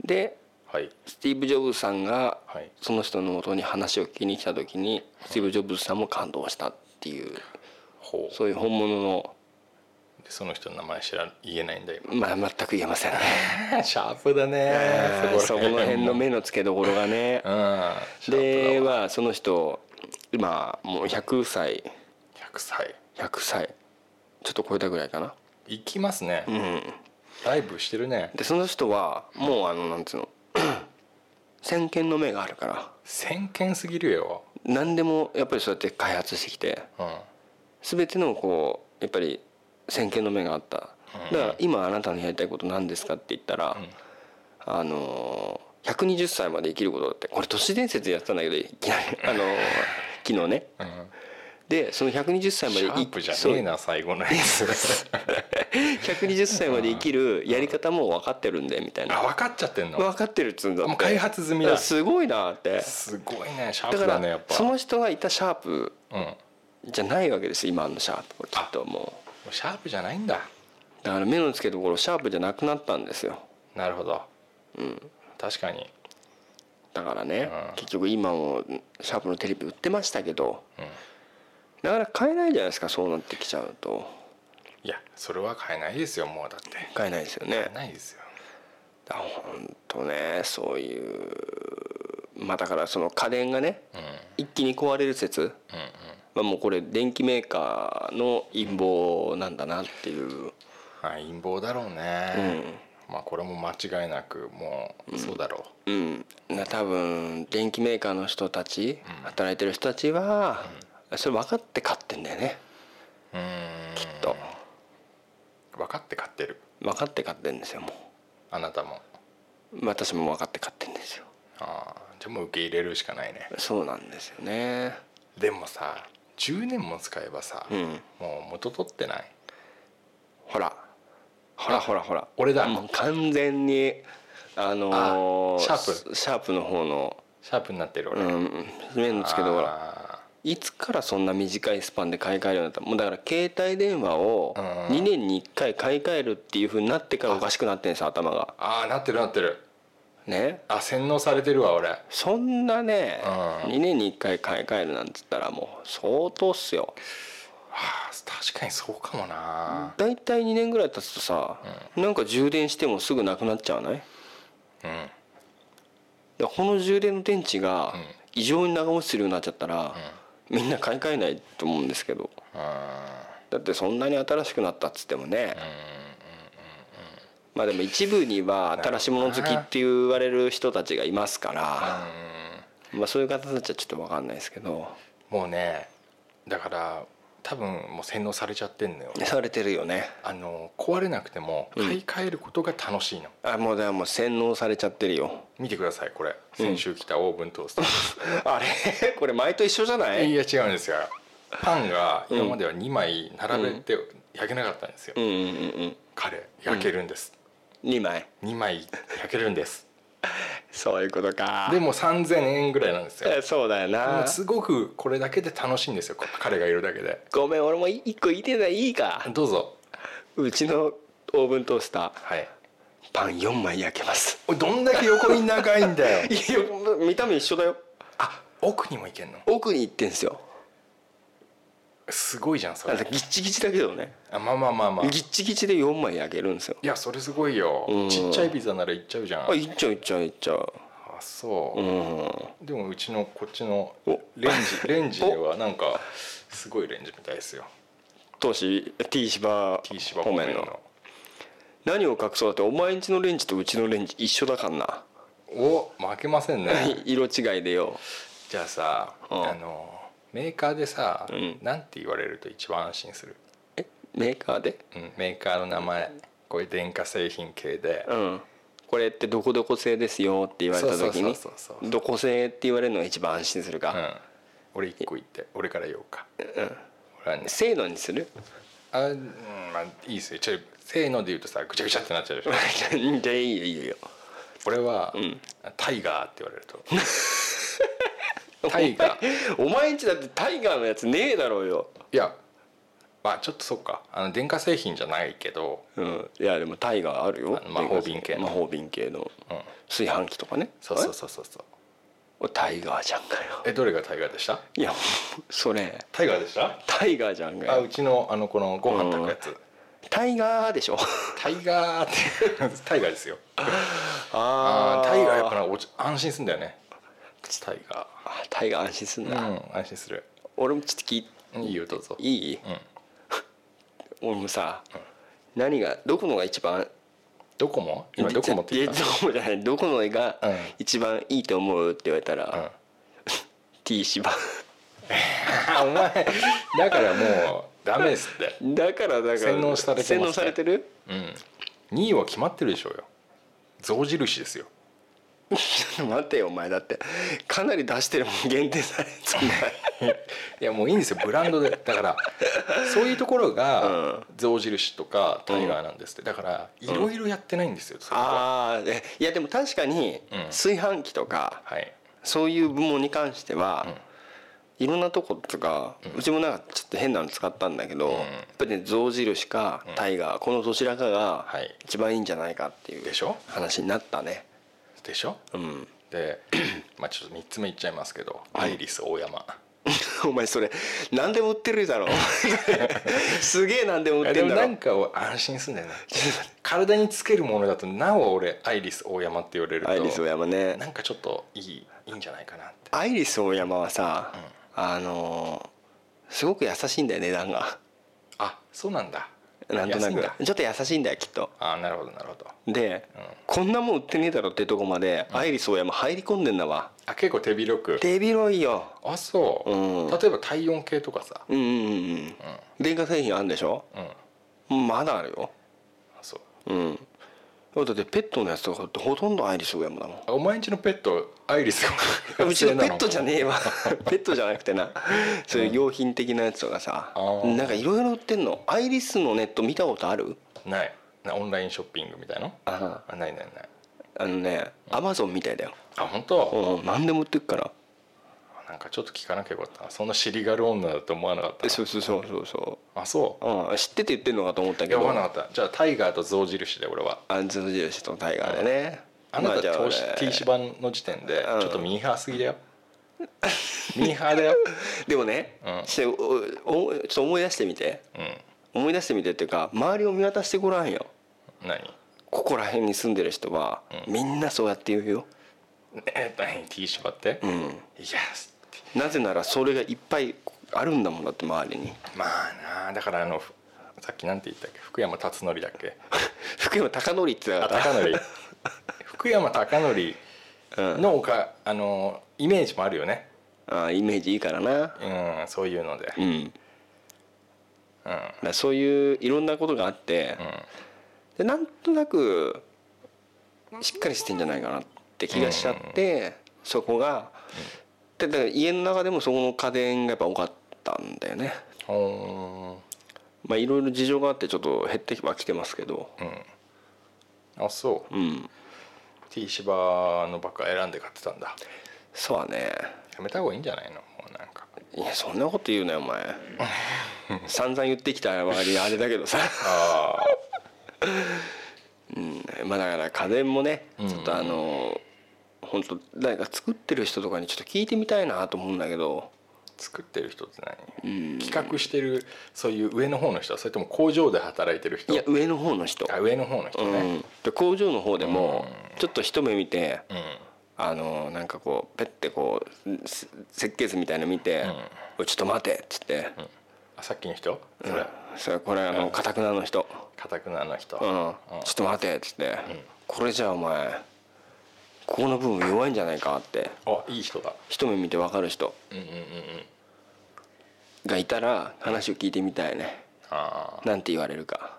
であはい。スティーブ・ジョブズさんがはい。その人のもとに話を聞きに来た時にスティーブ・ジョブズさんも感動したっていう。そういう本物のでその人の名前知ら言えないんだよ。まあ全く言えません。ね シャープだね。そこの。辺の目の付けどころがね。うんではその人今もう100歳。100歳。100歳。ちょっと超えたぐらいかな。行きますね。うん。ライブしてるね。でその人はもうあのなんつうの。先見の目があるから。先見すぎるよ。何でもやっぱりそうやって開発してきて。うん。全てのこうやっぱり先見の目があった。だから今あなたのやりたいこと何ですかって言ったら、あのー120歳まで生きることだって。これ都市伝説やってたんだけどいきなりあのー昨日ね。うん。でその120歳までシャープじゃねえな最後のやつ。120歳まで生きるやり方も分かってるんでみたいな。あ分かっちゃってんの？分かってるっつうんだもう開発済みだ。すごいなって。すごいねシャーだからプだねやっぱ。その人がいたシャープうん。じゃないわけです今のシャープ。はきっともうシャープじゃないんだ。だから目の付けどころシャープじゃなくなったんですよ。なるほど。確かに。だからね、うん。結局今もシャープのテレビ売ってましたけど、うん。なかなか買えないじゃないですかそうなってきちゃうと。いやそれは買えないですよもうだって。買えないですよね。買えないですよ。だ本当ねそういうまあだからその家電がねうん。一気に壊れる説、うんうんまあ、もうこれ電機メーカーの陰謀なんだなっていう、まあ陰謀だろうね、まあこれも間違いなくもうそうだろう。ん、な多分電機メーカーの人たち、働いてる人たちは、それ分かって買ってんだよね。ううん。きっと。分かって買ってる。分かって買ってんですよもあなたも。う私も分かって買ってんですよ。ああじゃあもう受け入れるしかないね。そうなんですよね。でもさ10年も使えばさ、うん。もう元取ってない。ほら。ほらほらほら。俺だ。もう完全にあのーあシャープ。シャープの方の。シャープになってる俺、うん目のつけどほらあいつからそんな短いスパンで買い替えるようになった？もうだから携帯電話をうん。2年に1回買い替えるっていうふうになってからおかしくなってんですよ頭が。ーあーなってるなってるね。あ洗脳されてるわ俺。そんなねうん。2年に1回買い替えるなんつったらもう相当っすよ。あー確かにそうかもな。大体2年ぐらい経つとさなんか充電してもすぐなくなっちゃわない？うん。この充電の電池が異常に長持ちするようになっちゃったら、みんな買い替えないと思うんですけど。あだってそんなに新しくなったっつってもね、まあでも一部には新しいもの好きって言われる人たちがいますから、まあそういう方たちはちょっと分かんないですけど。もうねだから多分もう洗脳されちゃってんのよ。されてるよね。あの壊れなくても買い替えることが楽しいの、あもうでも洗脳されちゃってるよ。見てくださいこれ。先週来たオーブントースター あれ？これ前と一緒じゃない？いや違うんですよ。パンが今までは2枚並べて焼けなかったんですよ、うんうんうんうん。彼焼けるんです、2枚。2枚焼けるんです。そういうことか。でも3000円ぐらいなんですよ。えそうだよもなうすごくこれだけで楽しいんですよ。こ彼がいるだけで。ごめん俺も一個言いてないいいか。どうぞ。うちのオーブントースター。はい。パン4枚焼けます。どんだけ横に長いんだよ。いや見た目一緒だよ。あ奥にも行けんの？奥に行ってんすよすごいじゃんそれ。だってギッチギチだけどね。あまあまあまあまあ。ギッチギチで4枚焼けるんですよ。いやそれすごいよ。うん。ちっちゃいピザなら行っちゃうじゃん。あいっちゃういっちゃういっちゃう。あそう。う、ん。でもうちのこっちのおレンジ レンジではなんかすごいレンジみたいですよ。当時 T 芝方面の。何を隠そうだってお前んちのレンジとうちのレンジ一緒だからな。お負けませんね。色違いでよ。じゃあさうん。あのメーカーでさ、ん。なんて言われると一番安心する、え？メーカーで？うん、メーカーの名前。こういう電化製品系で、うん。これってどこどこ製ですよって言われた時にどこ製って言われるのが一番安心するか、うん、俺一個言って俺から言おうか、俺はね。せーのにする？あうんまあいいですよ。ちょいせーので言うとさぐちゃぐちゃってなっちゃうでしょ。じゃあいいよいいよ。俺は、ん。タイガーって言われると タイガー。お前んちだってタイガーのやつねえだろうよ。いやまあちょっとそっか。あの電化製品じゃないけど。うん。いやでもタイガーあるよ。あの魔法瓶系の。魔法瓶系の。うん。炊飯器とかね。そうそうそうそう。そうタイガーじゃんかよ。えどれがタイガーでした？いやそれ。タイガーでした？タイガーじゃんかよ。あうちのあのこのご飯炊くやつ、タイガーでしょ。タイガーってタイガーですよ。あ あータイガーやっぱなおち安心すんだよね。タイガあタイガー安心すんだ、ーうん安心する。俺もちょっと聞いいいよどうぞ。いい、俺もさ、何がどこのが一番？ドコモ今ドコモって言った？いやドコモじゃない。どこのがうん。一番いいと思うって言われたら、T 芝あお前だからもうダメですって。だからだから洗脳されてね洗脳されてる？うん。2位は決まってるでしょうよ。象印ですよ 待ってよお前だって。かなり出してるもん限定されて いやもういいんですよブランドで。だからそういうところが象印とかタイガーなんですって。だからいろいろやってないんですよそれは。ああえいやでも確かにうん。炊飯器とかはい。そういう部門に関しては、いろんなとことか、うちもなんかちょっと変なの使ったんだけど、やっぱりね象印かタイガーこのどちらかがはい。一番いいんじゃないかっていう話になったねでしょ？うん。で まあちょっと3つ目いっちゃいますけどアイリス大山。お前それ何でも売ってるだろ。すげえ何でも売ってでもんだろ。なんかを安心すんだよね。体につけるものだとなお俺アイリス大山って言われるとアイリスオーヤマね。なんかちょっといいいいんじゃないかなって。アイリスオーヤマはさ、あのーすごく優しいんだよ値段が。あそうなんだなんとなく。ちょっと優しいんだよきっと。あなるほどなるほど。で、こんなもん売ってねえだろってとこまで、アイリスオーヤマ入り込んでんだわ。あ結構手広く。手広いよ。あそう、うん。例えば体温計とかさ。うんうんうんうん。電化製品あるんでしょ？うん。まだあるよ。あそう。うんだってペットのやつとかってほとんどアイリスオーヤマだもん。あお前んちのペットアイリスがうちのペットじゃねえわペットじゃなくてな。そういう用品的なやつとかさ。あー。なんかいろいろ売ってんの？アイリスのネット見たことある？ない。なオンラインショッピングみたいの？ああないないない。あのねアマゾンみたいだよ。あ本当、うん。何でも売ってくからなんかちょっと聞かなきゃよかったな。そんな尻軽女だと思わなかったな。そうそうそうそうそあそう？う、うん、知ってて言ってんのかと思ったけど。分かんなかった。じゃあタイガーと象印で俺は。あずっ印とタイガーでね、あなたまじゃあ投資俺 T 芝の時点でうん。ちょっとミーハーすぎだよ。ミーハーだよ。でもね、うん。しておおちょっと思い出してみて。う思い出してみてっていうか周りを見渡してごらんよ。ん何？ここら辺に住んでる人は、みんなそうやって言うよ、え何？T 芝って、うん、いやなぜならそれがいっぱいあるんだもんだって周りに。まあなだからあのふさっきなんて言ったっけ？福山達則だっけ？福山貴則って言っあてな？かった福山貴則のおかあのイメージもあるよね。あイメージいいからな。うんそういうので。うん。だからそういういろんなことがあって、でなんとなくしっかりしてんじゃないかなって気がしちゃって、そこが、でだから家の中でもそこの家電がやっぱ多かったんだよね。ほまあいろいろ事情があってちょっと減ってはきてますけど。ーうん。あそう。うん。T 芝のばっか選んで買ってたんだ。そうはね。やめた方がいいんじゃないの？もうなんか。いやそんなこと言うなよお前。散々言ってきた周りあれだけどさ。あうん。まあだから家電もねうん。ちょっとあの本当誰か作ってる人とかにちょっと聞いてみたいなと思うんだけど。作ってる人って何？企画してるそういう上の方の人？それとも工場で働いてる人？いや上の方の人。あ上の方の人うねん、で工場の方でもちょっと一目見てうん。あのなんかこうペッてこうせ設計図みたいの見て「おいちょっと待て」っつって。あさっきの人？それ「それこれあのかたくなの人。かたくなの人。うん。ちょっと待て」っつって「これじゃあお前ここの部分弱いんじゃないか」って。あいい人だ。一目見て分かる人。うんうんうんうんがいたら話を聞いてみたいね。あなんて言われるか。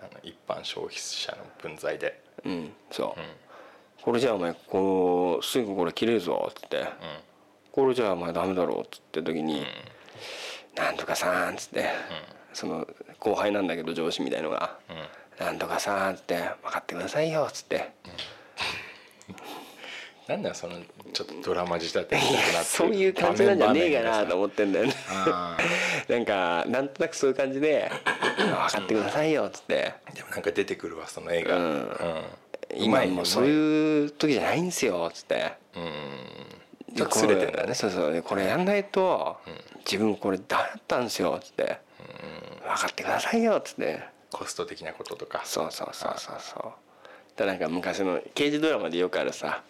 ーあの一般消費者の分際で。うんそう、これじゃあお前こうすぐこれ切れるぞっつって、これじゃあお前ダメだろうっつって時に「なんとかさん」っつって、その後輩なんだけど上司みたいのが「なんとかさん」っつって「分かってくださいよ」っつって、なんだよそのちょっとドラマ仕立てなってる。そういう感じなんじゃねえかなと思思ってんだよね。あなんかなんとなくそういう感じで「分かってくださいよ」っつって。でもなんか出てくるわその映画。うん。うん「今もうそうういう時じゃないんですよ」っつって。うん。でちょっとずれてんだね。そうそう。でこれやんないと、自分これダメだったんですよっつって、分かってくださいよっつって。コスト的なこととか。そうそうそうそうそう。だなんか昔の刑事ドラマでよくあるさ、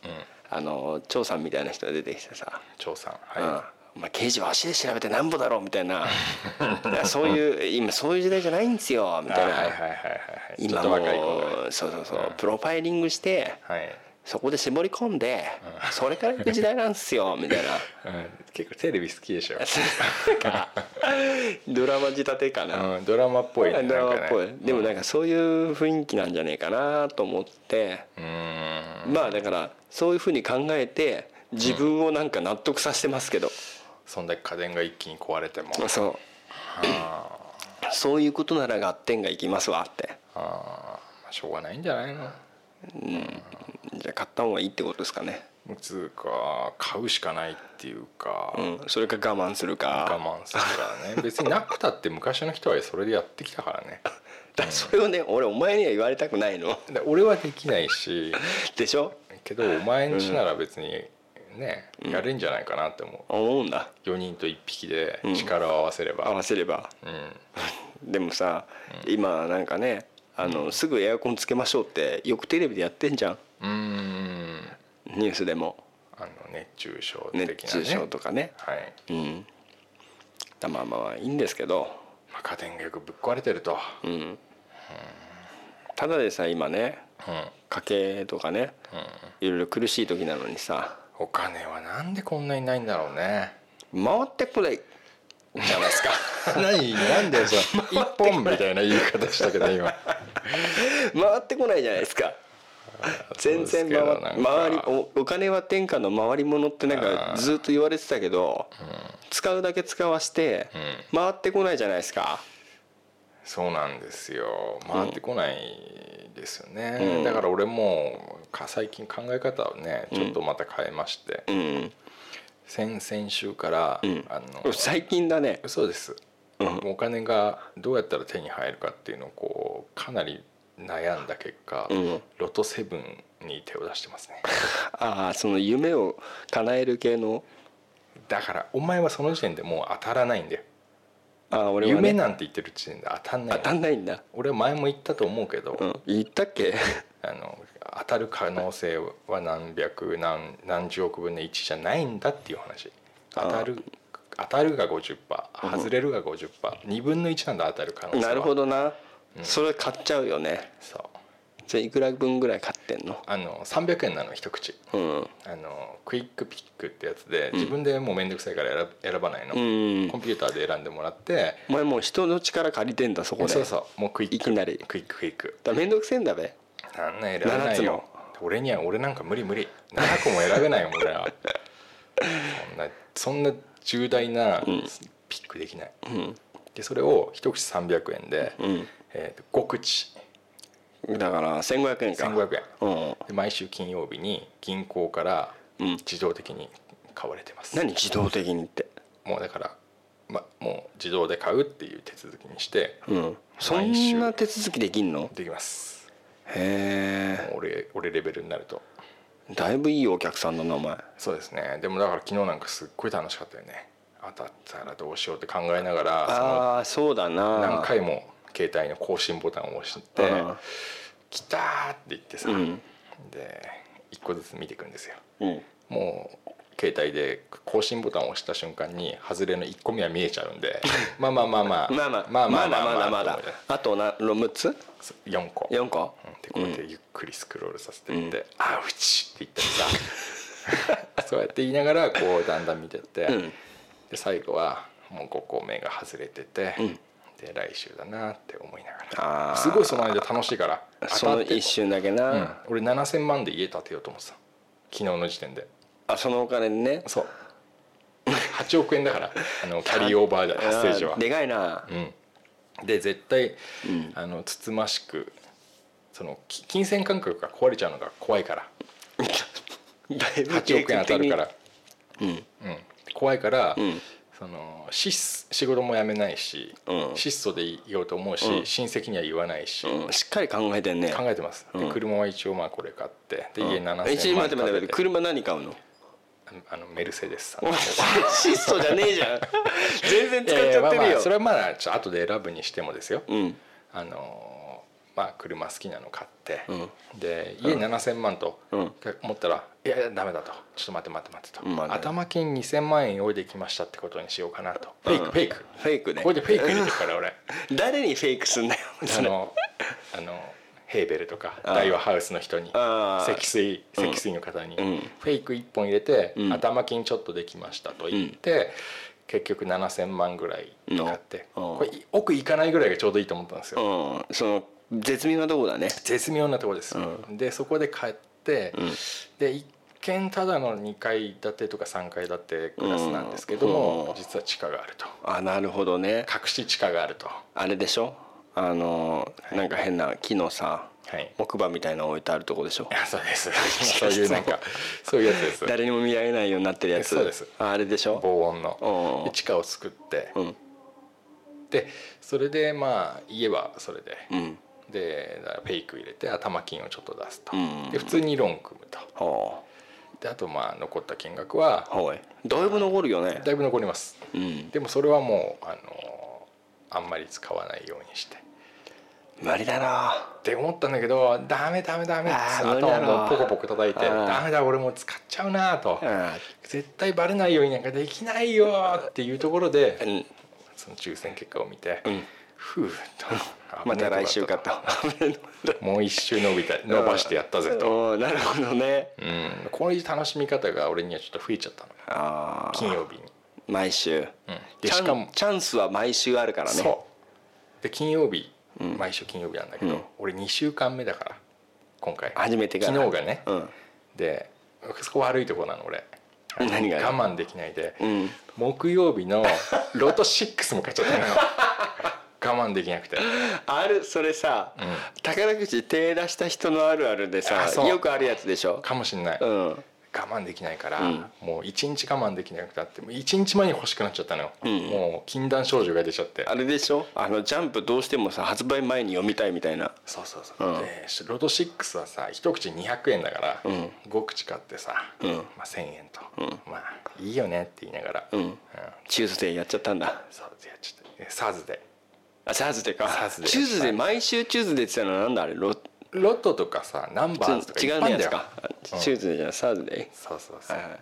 あの張さんみたいな人が出てきてさ。張さん「はうん。お前刑事は足で調べてなんぼだろ」みたいな。そういう今そういう時代じゃないんですよみいたいな、はいはいはいはいはい。ちょっと今もそうそうそう、プロファイリングしてはいそこで絞り込んで、それから行く時代なんですよ みたいな。うん。結構テレビ好きでしょ。ドラマ仕立てかな、うんドラマっぽいねドラマっぽい、ねでもなんかそういう雰囲気なんじゃねえかなと思って、まあだからそういうふうに考えて自分をなんか納得させてますけど、そんだけ家電が一気に壊れても。そう。そういうことなら合点がいきますわって。あ。あしょうがないんじゃないのじゃあ買った方がいいってことですかね。つうか買うしかないっていうか、うん。それか我慢するか。我慢するからね。別になくたって昔の人はそれでやってきたからね。だからそれをね俺お前には言われたくないの。で俺はできないし。でしょ？けどお前んちなら別にね、やれんじゃないかなって思う。思うんだ。4人と1匹で力を合わせれば、合わせれば。うん。でもさ、今なんかねあの、すぐエアコンつけましょうってよくテレビでやってんじゃん。うーん。ニュースでも。あの熱中症的な、ね、熱中症とかね。はい、うん。だまあまあいいんですけど、まあ、家電がよくぶっ壊れてると、うん、ただでさ今ねうん。家計とかねいろいろ苦しい時なのにさ。お金はなんでこんなにないんだろうね。回ってこない。じゃないですか？何？なんでその一本みたいな言い方したけど今回ってこないじゃないですか。全然回回りおお金は天下の回り物ってなんかずっと言われてたけど、使うだけ使わして回ってこないじゃないですか、そうなんですよ。回ってこないですよね、うん。だから俺もか最近考え方をねちょっとまた変えまして、うん。先々週から、ん。あの最近だね。そうです、お金がどうやったら手に入るかっていうのをこうかなり悩んだ結果、うん。ロト7に手を出してますね。ああその夢を叶える系の？だからお前はその時点でもう当たらないんだよ、ああ俺は、ね、夢なんて言ってる時点で当たんない当たんないんだ。俺は前も言ったと思うけど、うん。言ったっけ？あの当たる可能性は何百何何十億分の1じゃないんだっていう話。当たる当たるが50%外れるが50%、2分の1なんだ当たる可能性は。なるほどな、それ買っちゃうよね。そう。じゃあいくら分ぐらい買ってんの？あの300円なの一口。うん。あのクイックピックってやつで自分でもう面倒くさいから選ばないの、うん。コンピューターで選んでもらって。お前もう人の力借りてんだそこで。そうそうもうクイック。いきなり。クイッククイック。だ面倒くせえんだべ。あんな選べない7つよも。俺には俺なんか無理無理。7個も選べないよ俺は。そんなそんな重大なピックできない、ん。でそれを一口300円で、ん。えーと5口。だから1500円か。1500円。うん。で毎週金曜日に銀行からうん。自動的に買われてます、何自動的にって？もうだから、ま、もう自動で買うっていう手続きにして、うん。そんな手続きできんの？できます。へもう俺俺レベルになると。えだいぶいいお客さんだなお前。そうですね。でもだから昨日なんかすっごい楽しかったよね。当たったらどうしようって考えながらああそうだそな。の何回も携帯の更新ボタンを押してうん「来た!」って言ってさ、うん。で一個ずつ見ていくんですよ。うん。もう携帯で更新ボタンを押した瞬間に外れの1個目は見えちゃうんで まあまあまあまあまあまあまあまあまだまだまだ。あとな6つ4個。4個？うん。でこうやってゆっくりスクロールさせていって「あうち!」って言ったりさ。そうやって言いながらこうだんだん見てって、ん。で最後はもう5個目が外れてて、で来週だなって思いながら。すごいその間楽しいからその一瞬だけうん。な、俺7000万で家建てようと思ってた。昨日の時点であそのお金でね。そう。8億円だからあの キャリーオーバー発生時は。でかいな。うん、で絶対、あのつつましくそのき金銭感覚が壊れちゃうのが怖いから。だいぶ8億円当たるから、うん。うん、怖いから、ん。その質仕事も辞めないし、うん。質素でいようと思うし、うん。親戚には言わないし、うん。しっかり考えてんね。考えてます、でうん。車は一応まあこれ買ってで家7000万え一待って待って待って。車何買うの？あのメルセデスさん。お前質素じゃねえじゃん。全然使っちゃってえーまあまるよあそれはまあちょっと後で選ぶにしてもですよ、うん。あのーまあ車好きなの買って、うん。で家7,000万とうん。思ったら「いやいやダメだ」と「ちょっと待って待って待って」と、まあね。頭金2,000万円用意できましたってことにしようかなと。フェイク、うん。フェイクフェイクね。ここでフェイク入れてるから俺。誰にフェイクすんだよあのあのヘーベルとかあー。大和ハウスの人に積水積水の方に、うん。フェイク1本入れて、うん。頭金ちょっとできましたと言って、結局7,000万ぐらい使って、うん。これ奥行かないぐらいがちょうどいいと思ったんですよ、うん。その絶妙なとこだね。絶妙なところです、うでそこで帰って、ん。で一見ただの2階建てとか3階建てクラスなんですけども、うん。実は地下があると。あなるほどね。隠し地下があると。あれでしょ？あのなんか変な木のさはい。木馬みたいなの置いてあるとこでしょ？そうです。そういうなんかそう。いうやつです。誰にも見られないようになってるやつ。そうです。ああれでしょ？防音の。地下を作って。うん。でそれでまあ家はそれで、うん。でフェイク入れて頭金をちょっと出すと、うん。で普通にローン組むと。はであとまあ残った金額はあはい。だいぶ残るよね。だいぶ残ります。うん。でもそれはもうあのあんまり使わないようにして無理だな。って思ったんだけどダメダメダメ。頭をポコポコ叩いてダメだ俺もう使っちゃうなと。うん。絶対バレないようになんかできないよ。っていうところでうん。その抽選結果を見てうん。ふうと。また来週かと。もう一周伸びた伸ばしてやったぜと、うん。なるほどね。うん、こういう楽しみ方が俺にはちょっと増えちゃったの。金曜日に、毎週。うん、でチャンしかもチャンスは毎週あるからね。そう。で金曜日、毎週金曜日なんだけど、うん。俺2週間目だから今回。初めてから昨日がね、うん。でそこ悪いところなの俺。何が？我慢できないで、うん。木曜日のロト6も買っちゃったのよ。我 我慢できなくて。あるそれさ、宝くじ手出した人のあるあるでさよくあるやつでしょ？かもしんない、うん我慢できないから、うん。もう一日我慢できなくなってもう一日前に欲しくなっちゃったのよ、ん。もう禁断症状が出ちゃって。あれでしょ？あのジャンプどうしてもさ発売前に読みたいみたいな。そうそうそう、うん。でロト6はさ一口200円だから、うん。5口買ってさ、うん。まあ、1,000円と、うん。まあいいよねって言いながら、うん。 Tuesday やっちゃったんだ。そうやっちゃって。 Thursday あ Thursday か。 Thursday。Tues 毎週 Tuesday って言ってたのなんだ？あれロロトとかさナンバーズとか違うんだよ。ねやつか。うん。チューズデーじゃサーズデそうそうそう、ーはいはい。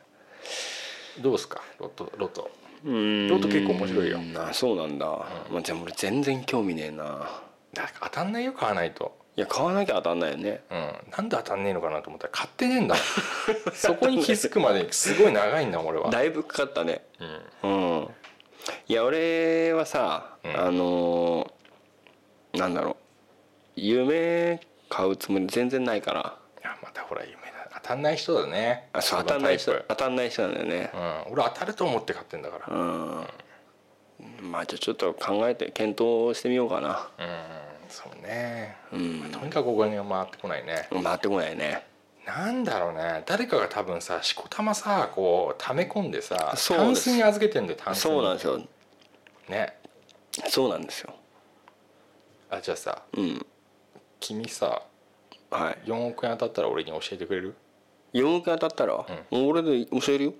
どうですか？ロトロト。うーん。ロト結構面白いよ。あそうなんだ、まあ、じゃあ俺全然興味ねえな。だから当たんないよ買わないと。いや買わなきゃ当たんないよね。うん、なんで当たんねえのかなと思ったら買ってねえんだ そこに気づくまでにすごい長いんだ俺は。だいぶかかったね。うん。うん。いや俺はさ、うん。あのーなんだろう。夢買うつもり全然ないから。いやまたほら夢だ当たんない人だね。あそう当たんない人当たんない人なんだよね。うん、俺当たると思って買ってんだから。うん。まあじゃあちょっと考えて検討してみようかな。うんそうね、うん。まあとにかくお金が回ってこないね。回ってこないね。なんだろうね。誰かが多分さしこたまさこう溜め込んでさそうタンスに預けてんだよタンスに。そうなんですよ。ね。そうなんですよ。あじゃあさうん君さはい。4億円当たったら俺に教えてくれる？4億円当たったら、もう俺で教えるよ。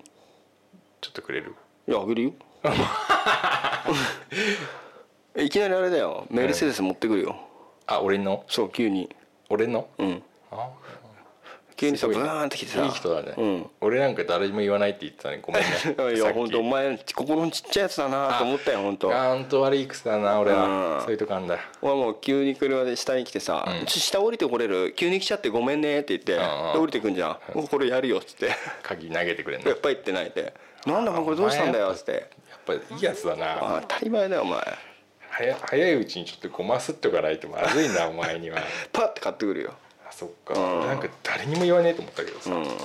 ちょっとくれる？いやあげるよ。いきなりあれだよ。メルセデス持ってくるよ、あ俺の？そう急に。俺の？うん。あ急にさブーンってきてさ。いい人だね、うん。俺なんか誰にも言わないって言ってたねごめんね。いや本当お前心のちっちゃいやつだなと思ったよ本当。あほんと悪い癖だな俺うん。はそういうとこあんだ。俺もう急に車で下に来てさ「うん。ちょ下降りてこれる？急に来ちゃってごめんね」って言ってうんで降りてくんじゃん「おこれやるよ」っつって。鍵投げてくれんの。やっぱりって泣いて「なんだこれどうしたんだよ」っつって。やっぱいいやつだ「な。あ当たり前だよお前。早早いうちにちょっとごますっておかないとまずいなお前には。パッて買ってくるよ」あそっか、うん。俺なんか誰にも言わねえと思ったけどさ、うん。でも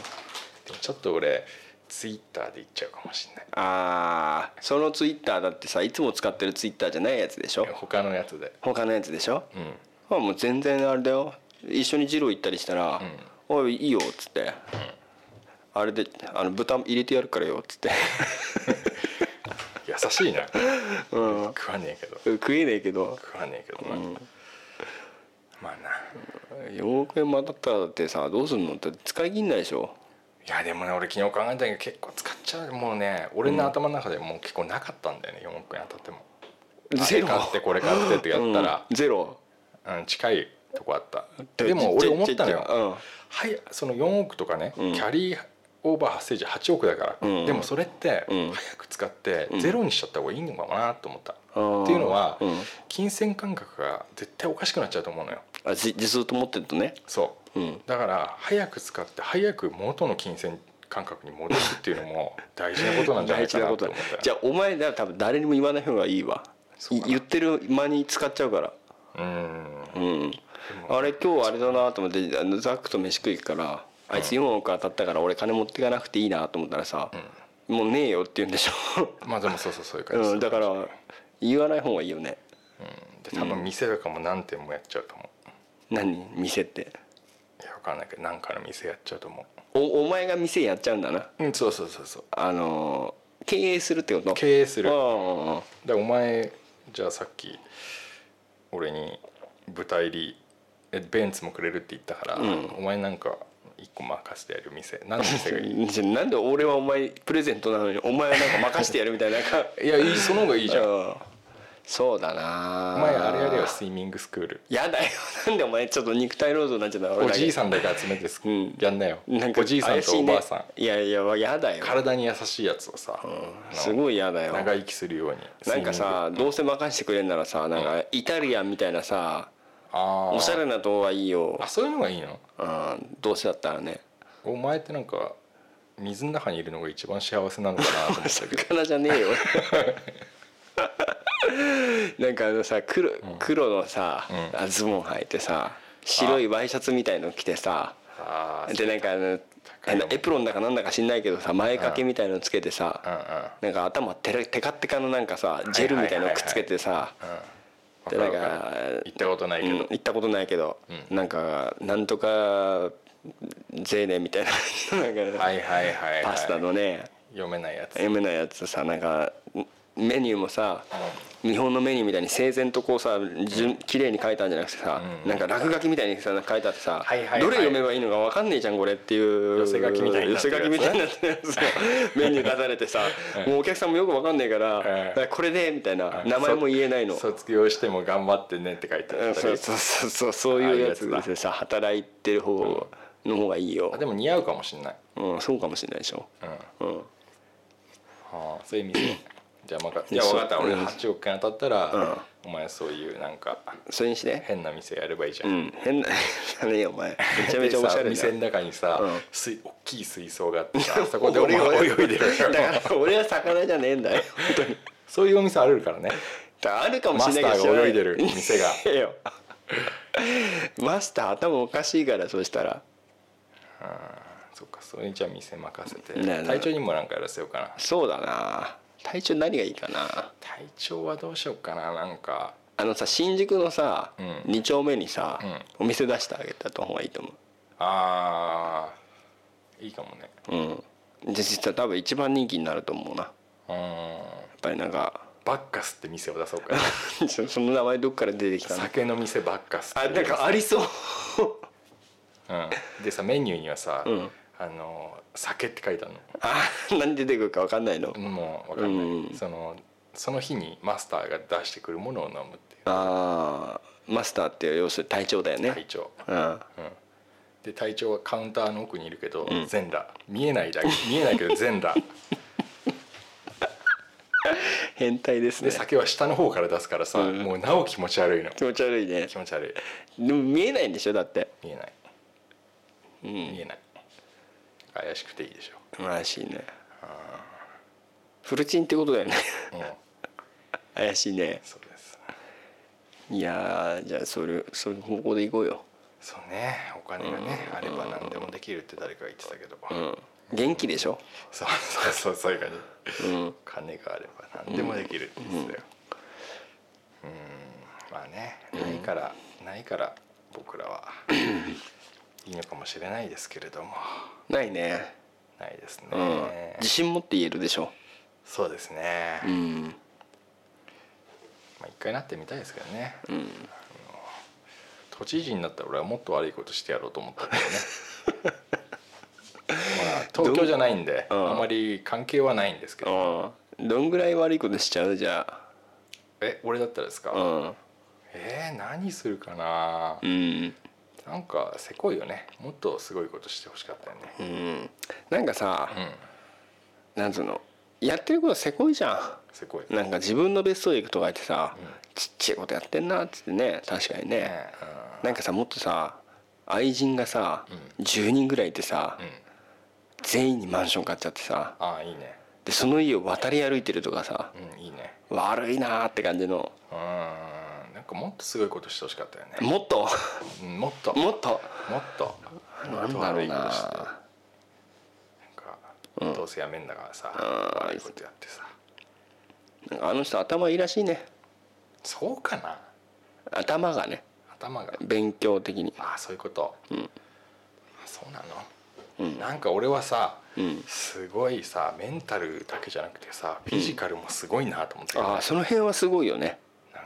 ちょっと俺ツイッターで言っちゃうかもしんない。あー。そのツイッターだってさいつも使ってるツイッターじゃないやつでしょ？他のやつで。他のやつでしょ？うん。あもう全然あれだよ。一緒に二郎行ったりしたら「おいいいよ」っつって、あれであの豚入れてやるからよっつって。優しいな、うん。食わねえけど。食えねえけど。食わねえけどな、まあな4億円も当たったらだってさどうすんの？って使い切んないでしょ？いやでもね俺昨日考えたけど結構使っちゃうもうね俺の頭の中でもう結構なかったんだよね4億円当たっても。ゼロ？買ってこれ買ってってやったら、うんゼロ？うん近いとこあった。でも俺思ったのよ、うん。はいその4億とかね、うん。キャリーオーバー発生時8億だから、うん。でもそれってうん。早く使ってうん。ゼロにしちゃった方がいいのかなと思った、ー。っていうのは、うん。金銭感覚が絶対おかしくなっちゃうと思うのよあじずっと持ってるとね。そう、うん。だから早く使って早く元の金銭感覚に戻すっていうのも 大事なことなんじゃないかな大事なこと。と思ったじゃあお前だ多分誰にも言わない方がいいわ。言ってる間に使っちゃうから。うん。うん。あれ今日あれだなと思ってあのザックと飯食い行くからあいつ4億当たったから俺金持っていかなくていいなと思ったらさ、もうねえよって言うんでしょ、まあでもそうそうそういう感じうん、だから言わない方がいいよね。うん、で多分店とかも何店もやっちゃうと思う何？店って。いや分かんないけど何かの店やっちゃうと思おお前が店やっちゃうんだな。ううんそうそうそうそう。あのー経営するってこと？経営する。ああでお前じゃあさっき俺に舞台入りえベンツもくれるって言ったから、うん。お前なんか一個任せてやる店。何の店がいい？じゃあなんで俺はお前プレゼントなのにお前はなんか任してやるみたいななんか。いやいいその方がいいじゃん。うんそうだな。お前あれやれよスイミングスクール。やだよ。なんでお前ちょっと肉体労働になっちゃったの？おじいんさんだけ集めてす、うん。やんなよ。なんかおじいさんとおばあさん、いやいややだよ。体に優しいやつをさ、あのすごいやだよ。長生きするようになんかさどうせ任してくれんならさなんかイタリアンみたいなさミングあー。おしゃれなとこがいいよ。あそういうのがいいの？うん。どうせだったらね。お前ってなんか水の中にいるのが一番幸せなのかなと思ったけど。魚じゃねえよ なんかあのさ黒黒のさ、うん。あズボン履いてさ白いワイシャツみたいの着てさでなんかあのあのエプロンだかなんだか知んないけどさ前掛けみたいのつけてさ、うん。うんなんか頭テレテカテカのなんかさジェルみたいのくっつけてさうん。でなんか行ったことないけど。うん行ったことないけど、うん。なんかなんとかゼーネみたいななんか、はいはいはい、はい、パスタのね読めないやつ。読めないやつさなんかメニューもさ、日本のメニューみたいに整然とこうさ順綺麗に書いたんじゃなくてさ、うん。なんか落書きみたいにさ書いてあってさ、はいはいはい。どれ読めばいいのか分かんねえじゃんこれっていう寄せ書きみたいになってるやつ寄せ書きみたいになってるやつを メニュー出されてさもうお客さんもよく分かんねえから,、うん。これでみたいな名前も言えないの。卒業しても頑張ってねって書いてあったりうんそうそうそうそういうやつでさ働いてる方の方がいいよ。あ、でも似合うかもしんない。うん、そうかもしれないでしょ、うん。うん、はあそういう店じゃあまかじゃあ分かった俺うん。8億円当たったら、お前そういうなんかそれにして。変な店やればいいじゃ、うん。ん変なじゃねえよお前。めちゃめちゃおしゃれ店の中にさ、うん。水大きい水槽があってさ そこでお前俺泳いでる。だから俺は魚じゃねえんだよ。本当に。そういうお店あるからね。あるかもしれないけどーが泳いでる店が。マスター頭おかしいからそうしたら。そっかそれにじゃあ店任せて、ねえねえ隊長にもなんかやらせようかな。そうだな体調何がいいかな？隊長はどうしようかななんか。あのさ新宿のさ、うん。2丁目にさ、うん。お店出してあげた方がいいと思あーいいかもね。ううん。で実は多分一番人気になると思うな。やうん。っぱりなんかバッカスって店を出そうかな。そその名前どっから出てきたの？酒の店バッカスあなんかありそう。うん、でさメニューにはさ、うんあの酒って書いてあるあ何出てくるか分かんないの、のもう分かんない、うん。そのその日にマスターが出してくるものを飲むっていう。ああマスターって要するに隊長だよね。隊長、うん。うん、で隊長はカウンターの奥にいるけど、ん。全裸。見えないだけ。見えないけど全裸。変態ですでね酒は下の方から出すからさ、うん。もうなお気持ち悪いの。気持ち悪いね。気持ち悪い。でも見えないんでしょだって。見えない。うん。見えない怪しくていいでしょ、怪しいね。フルチンってことだよね。うん、怪しいね。そうです。いやーじゃあそれその方向で行こうよ。そうね。お金がね、あれば何でもできるって誰かが言ってたけど、うん。元気でしょ？そうそうそうそういう感じ。うん。金があれば何でもできるって言ってたよ。うん。まあねないから、ないから僕らは いいのかもしれないですけれども。ないね。ないですね、うん。自信持って言えるでしょ。そうですね、まうん。あ一回なってみたいですけどね。うん。都知事になったら俺はもっと悪いことしてやろうと思ったけどね。まあ東京じゃないんでうん。あまり関係はないんですけど。ああどんぐらい悪いことしちゃう？じゃえ俺だったらですか、あうん。えー、何するかな？うんなんかせこいよね。もっとすごいことしてほしかったよね。うん。なんかさ、うん。なんつうの？やってることせこいじゃせこい。んなんか自分の別荘行くとか言ってさ、うん。ちっちゃいことやってんなっつってね確かにね。ねなんかさもっとさ愛人がさ、10人ぐらいいてさ、うん、うん、全員にマンション買っちゃってさああいいね。でその家を渡り歩いてるとかさうんいいね。悪いなーって感じの。うんかもっとすごいことしてほしかったよね。もっと？うんもっと。もっと？もっと。なんだろうな。なんか、どうせやめんだからさ、うん悪いことやってさ。なんかあの人頭いいらしいね。そうかな？頭がね。頭が。勉強的に。ああそういうこと、ん。あそうなの、うん。なんか俺はさ、うん。すごいさメンタルだけじゃなくてさフィジカルもすごいなと思って、ああその辺はすごいよね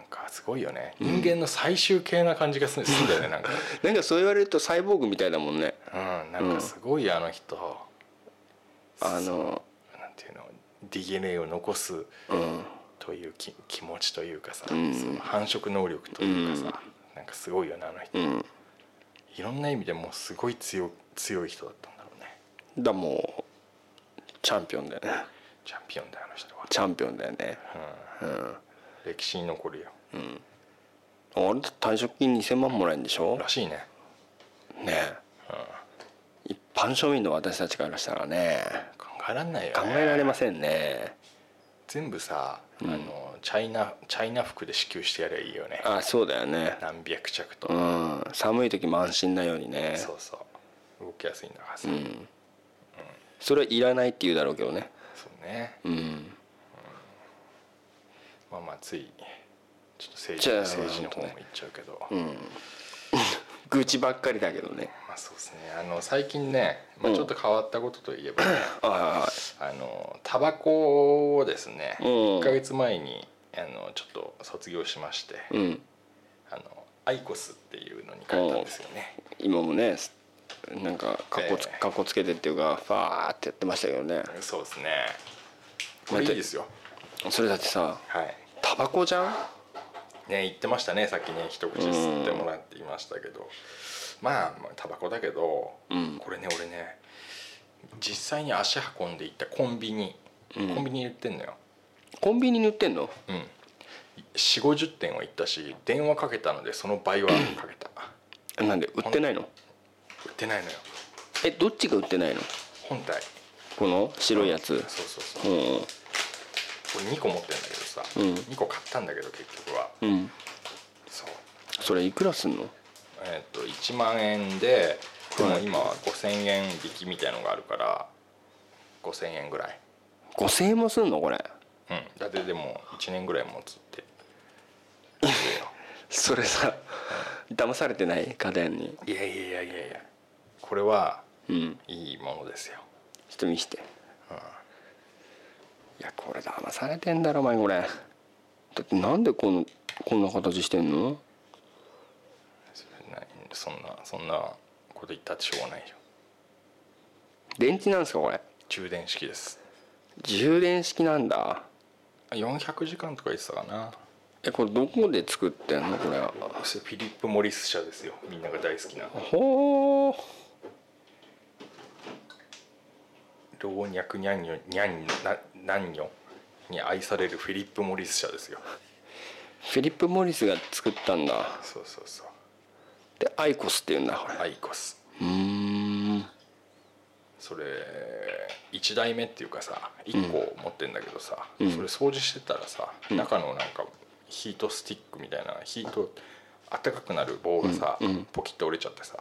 かすごいよね。人間の最終形な感じがするんだよねなんか。なんかそう言われるとサイボーグみたいだもんね。うんなんかすごいあの人、あのなんていうの？DNA を残すうん。というき気持ちというかさ、ん。その繁殖能力というかさ、なんかすごいよねあの人、うん。いろんな意味でもうすごい強強い人だったんだろうね。だもうチャンピオンだよね。チャンピオンだよあの人は、チャンピオンだよね。うん。歴史に残るよあれ退職金2000万もらえるんでしょ？らしいね。ねえ。一般庶民の私たちからしたらね。考えられないよね。考えられませんね。全部さ、あのチャイナチャイナ服で支給してやればいいよね。あそうだよね。何百着と、うん。寒い時も安心なようにね。そうそう。動きやすいんだからさ、うん。それはいらないって言うだろうけどね。そうね。うん。まあまあついちょっと政じゃあ治政治の方も行っちゃうけど、愚痴ばっかりだけどね。まあそうですね。あの最近ね、まあ、ちょっと変わったことといえばね、はいはいはい。あのタバコをですね、うん。1ヶ月前にあのちょっと卒業しまして、うん。あのアイコスっていうのに変えたんですよね、今もねなんかかっこつ,、ええ。かっこつけてっていうかファーってやってましたけどね。そうですね。これいいですよ。それだってさはい。タバコじゃん？ね言ってましたねさっきね一口吸ってもらっていましたけど、まあまあタバコだけど、うん。これね俺ね実際に足運んで行ったコンビニ、うん。コンビニに売ってんのよ。コンビニに売ってんの？うん。4 5 0点は行ったし電話かけたのでその倍はかけた。なんで売ってないの？売ってないのよ。えどっちが売ってないの？本体。この白いやつ。そうそうそう。うんこれ2個持ってんだけどさ、うん。2個買ったんだけど結局は。うん。そう。それいくらすんの？えっと1万円ででもはい。今は5000円引きみたいのがあるから5000円ぐらい。5000円もすんの？これ。うん。だってでも1年ぐらい持つって。それさ騙されてない？家電に。いやいやいやいやいや。これはうん。いいものですよ。ちょっと見していやこれ騙されてんだろお前これ。だってなんでこのこんな形してんの？なそんなそんなこと言ったってしょうがないよ電池なんですかこれ？充電式です。充電式なんだ。400時間とか言ってたかな。えこれどこで作ってんのこれは？フィリップ・モリス社ですよ。みんなが大好きな。ほー。老若にゃんにゃんななんに愛されるフィリップ・モリス社ですよ。フィリップ・モリスが作ったんだ。そうそうそう。でアイコスっていうんだこれ。アイコス。うーん。それ1台目っていうかさ1個持ってんだけどさ、うん。それ掃除してたらさ、中のなんかヒートスティックみたいなヒート暖かくなる棒がさ、うん。うん。ポキッと折れちゃってさ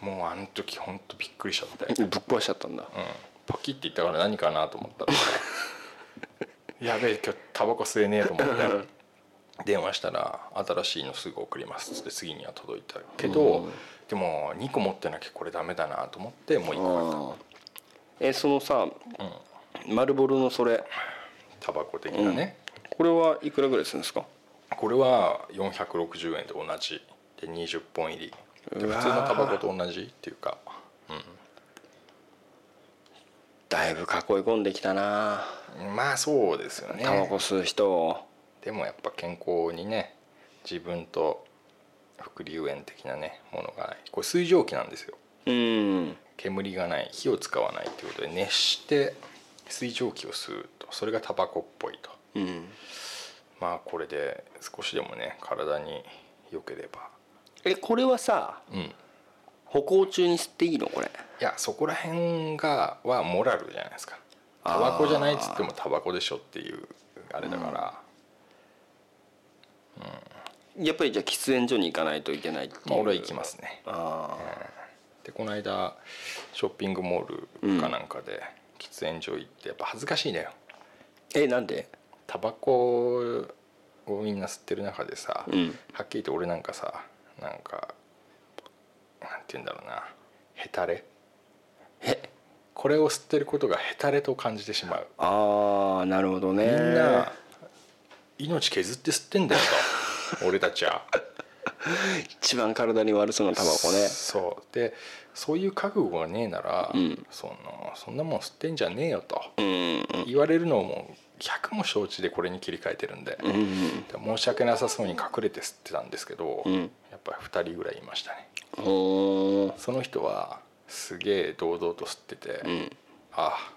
もうあの時ほんとびっくりしちゃって、うん、ぶっ壊しちゃったんだポキッて言ったから何かなと思った。らやべえ今日タバコ吸えねえと思って。電話したら「新しいのすぐ送ります」っつって次には届いたけど、でも2個持ってなきゃこれダメだなと思ってもう1個買っえそのさた、うん、丸ボロのそれ。タバコ的なね、これはいくらぐらいするんですか？これは460円で同じ。で20本入り。で普通のタバコと同じっていうかだいぶ囲い込んできたな。まあそうですよね。タバコ吸う人を。でもやっぱ健康にね自分と副流煙的なねものがない。これ水蒸気なんですよ。うん。煙がない火を使わないということで熱して水蒸気を吸うと。それがタバコっぽいと。うん。まあこれで少しでもね体に良ければ。えこれはさうん。い歩行中に吸っていいの？これ。やそこら辺がはモラルじゃないですか。タバコじゃないっつってもタバコでしょっていうあれだから、やっぱりじゃあ喫煙所に行かないといけないっていう。まあ俺は行きますね。あでこの間ショッピングモールかなんかで喫煙所行ってやっぱ恥ずかしいねよ。ーえなんで？タバコをみんな吸ってる中でさ、うん。はっきり言って俺なんかさなんかなんて言うんだろうな。ヘタレ？えこれを吸ってることがヘタレと感じてしまう。ああなるほどね。みんな命削って吸ってんだよと。俺たちは。一番体に悪そうなタバコね。そう。でそういう覚悟がねえなら、ん。そのそんなもん吸ってんじゃねえよと。うん。言われるのも100も承知でこれに切り替えてるんで、うん。申し訳なさそうに隠れて吸ってたんですけど、うん。やっぱり2人ぐらいいましたねその人はすげえ堂々と吸ってて、ん。ああ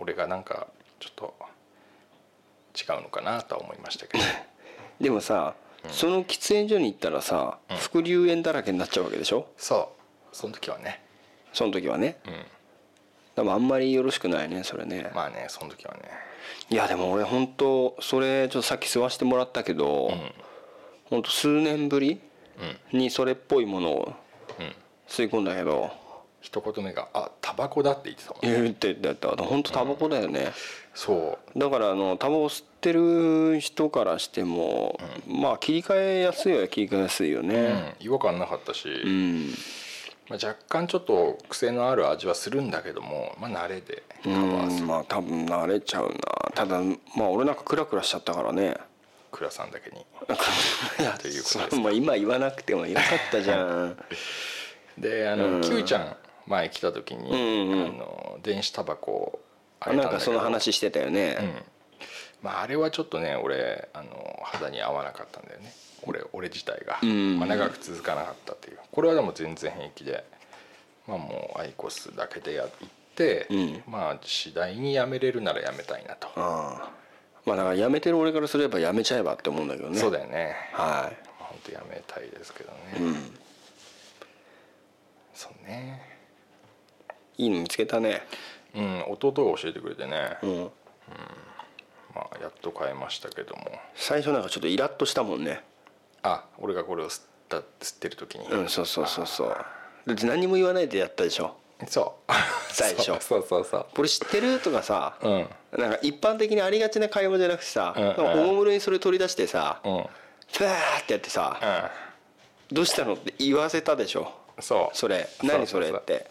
俺がなんかちょっと違うのかなとは思いましたけど。でもさ、その喫煙所に行ったらさ、副流煙だらけになっちゃうわけでしょ？そう。その時はね。その時はね。うん。でもあんまりよろしくないねそれね、まあねその時はね。いやでも俺本当それちょっとさっき吸わしてもらったけど、うん。本当数年ぶりうんにそれっぽいものをうん。吸い込んだけど一言目が「あタバコだ」って言ってたもんね言ってた。本当タバコだよね、そう。だからあのタバコ吸っってる人からしても、まあ切り替えやすいは切り替えやすいようん。ね違和感なかったし、うん、まあ、若干ちょっと癖のある味はするんだけどもまあ慣れでカバーする。うん。まあ多分慣れちゃうな。ただまあ俺なんかクラクラしちゃったからね倉さんだけに。ということですも今言わなくてもよかったじゃん。であの、うん。Q ちゃん前来た時に、うんうん。あの電子タバコをああなんかげたんだけど。その話してたよね、うん。まあ、あれはちょっとね俺あの肌に合わなかったんだよね。俺俺自体が、うん。まあ、長く続かなかったっていう。これはでも全然平気で。まあもうアイコスだけでやって、うん。まあ次第にやめれるならやめたいなと、ああまあだからやめてる俺からすればやめちゃえばって思うんだけどね。そうだよね。は本当やめたいですけどね、い、うん、そうね。いいの見つけたね。うん弟が教えてくれてね、うん。まあやっと買えましたけども。最初なんかちょっとイラッとしたもんね。あ俺がこれを吸った吸ってる時に。うんそうそうそうそう。だって何も言わないでやったでしょそう。最初。そうそうそうこれ知ってる？とかさ、うん。なんか一般的にありがちな会話じゃなくてさ、うんおもむろにそれ取り出してさ、うん。ふわーってやってさ、どうしたのって言わせたでしょ？そう。それ。う何それって。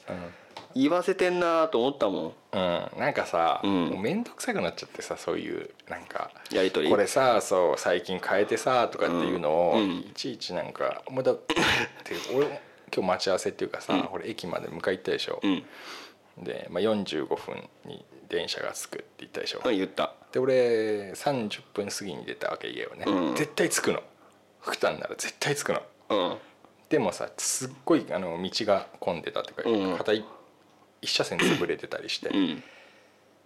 言わせてんなと思ったもん。うん、うん、なんかさ、う面倒くさくなっちゃってさそういうなんかやりとり。これさそう最近変えてさとかっていうのを、うん。いちいちなんか「お前だ」って俺今日待ち合わせっていうかさ、俺駅まで迎え行ったでしょ、うん。で、まあ、45分に電車が着くって言ったでしょ、うん言った。で俺30分過ぎに出たわけ家をね、うん。絶対着くの。福田なら絶対着くの。うん。でもさすっごいあの道が混んでたっていうか、うん。片一一車線潰れてたりして、うん。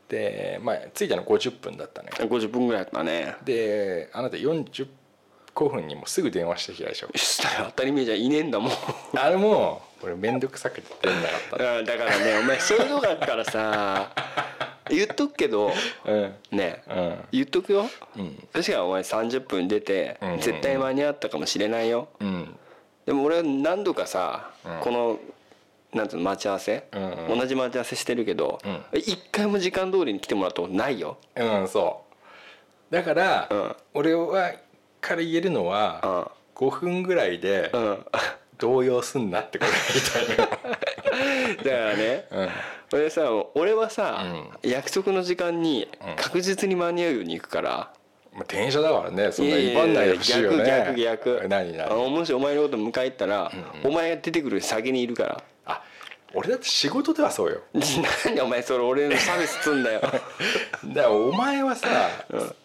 で、まあ、着いたの50分だったね50分ぐらいだったね。であなた45分にもすぐ電話してきたでしょ。したら当たり前じゃいねえんだもん。あれも俺面倒くさくて出んなかっうんだからねお前そういうのがあるからさ 言っとくけどたうん。ねうん。言っとくよ。うん。確かにお前30分出てうんうんうん。絶対間に合ったかもしれないよ。うん。でも俺は何度かさうん。このなんつうの待ち合わせ？うんうん。同じ待ち合わせしてるけどうん。一回も時間通りに来てもらったことないよ。うんそう。だから、うん。俺はから言えるのは、5分ぐらいでうん。うん動揺すんなってこと言いたいの よだからね。うん。俺さ俺はさ約束の時間にうん。確実に間に合うように行くから。まあ電車だからねそんな威張んないでほしいよね。逆逆逆。何何？もしお前のこと迎え行ったら、うん。お前が出てくる先にいるから。あ俺だって仕事ではそうよ。何お前それ俺の差別すんだよ。だからお前はさ、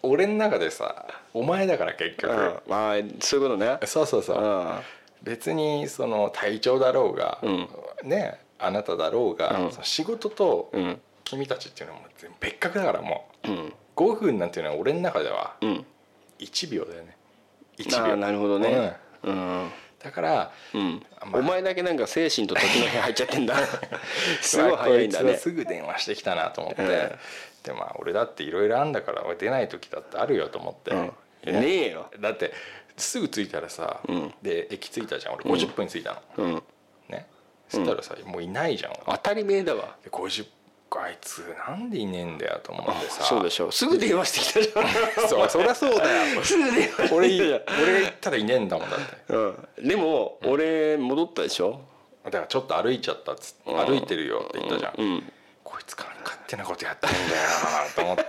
俺の中でさお前だから結局、うん。まあそういうことね。そうそうそう、うん。別にその体調だろうが、うん。ねあなただろうが、うん。その仕事とうん。君たちっていうのはもう別格だからもう。うん。5分なんていうのは俺の中ではうん。1秒だよね。あ1あ秒なるほどね。うん。うんだからうん。まあお前だけなんか精神と時の部屋入っちゃってんだ。すごい早いんだね。すぐ電話してきたなと思って、うん。でまあ俺だっていろいろあんだから俺出ない時だってあるよと思って、うん。ね。えよ。だってすぐ着いたらさ、うん。で駅着いたじゃん。俺50分に着いたの、うん。ね。そしたらさ、もういないじゃん。当たり前だわ。で50あいつなんでいねえんだよと思ってさ。そうでしょすぐ電話してきたじゃん。そうそりゃそうだよ。すぐ電話俺きた。じゃん。俺が行ったらいねえんだもんだって。うん。でも俺戻ったでしょ。だからちょっと歩いちゃったっつ歩いてるよって言ったじゃん、うん。こいつから勝手なことやってんだよなと思って。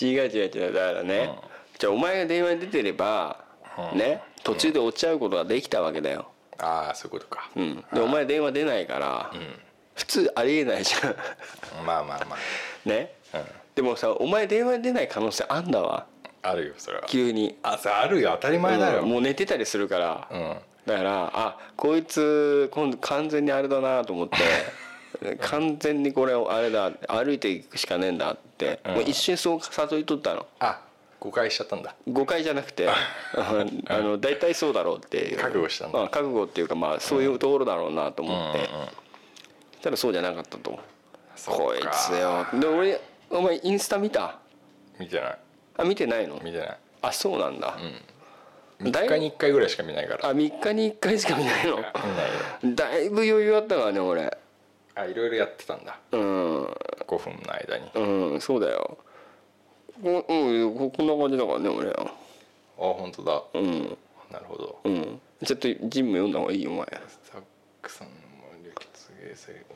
違う違う違う。だからね、じゃあお前が電話に出てれば、うん。ね途中で落ちちゃうことができたわけだよ、ああそういうことか、うん、でお前電話出ないから、普通ありえないじゃん。まあまあまね？あ、うん、でもさお前電話に出ない可能性あんだわ。あるよそれは。急に。ああるよ。当たり前だよ、うんもう寝てたりするから、うん。だからあこいつ今度完全にあれだなと思って。完全にこれあれだ歩いていくしかねえんだって、うん。もう一瞬そう誘いとったの。あ誤解しちゃったんだ。誤解じゃなくて。あの大体そうだろうっていう。覚悟したんだ。まあ覚悟っていうかまあそういうところだろうなと思って、うんうんただそうじゃなかったと。そうこいかつよ。で俺お前インスタ見た？見てない。あ見てないの？見てない。あそうなんだ、3だい日に1回ぐらいしか見ないから。あ3日に1回しか見ないの？見ないよ。だいぶ余裕あったからね俺。あいろいろやってたんだ。うん。5分の間に。うんそうだよ。こうんここんな感じだからね俺は。あ本当だ。うん。なるほど。うん。ちょっとジム読んだ方がいいよお前。サックさん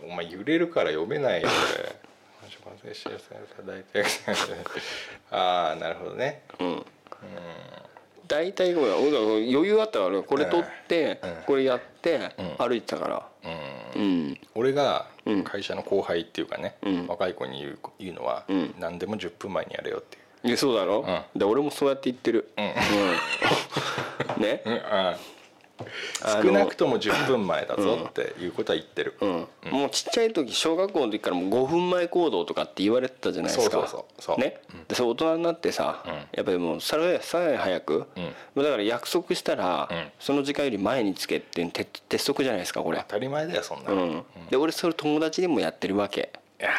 お前揺れるから読めないよ ああなるほどね。うん。大体余裕あったからこれ取ってうん。これやってうん。歩いてたから。うん。うん。俺がうん。会社の後輩っていうかね、うん。若い子に言う言うのは、うん。何でも10分前にやれよっていう。そうだろ。うで俺もそうやって言ってる。うん。うん。ね？少なくとも10分前だぞっていうことは言ってる、うん。もうちっちゃい時小学校の時からもう5分前行動とかって言われてたじゃないですか。そうそうそうそう。ね。でそれ大人になってさうん。やっぱりもうさらさ早くうん。だから約束したらうん。その時間より前につけっていう鉄鉄則じゃないですかこれ。当たり前だよそんなうん。で俺それ友達にもやってるわけ。やー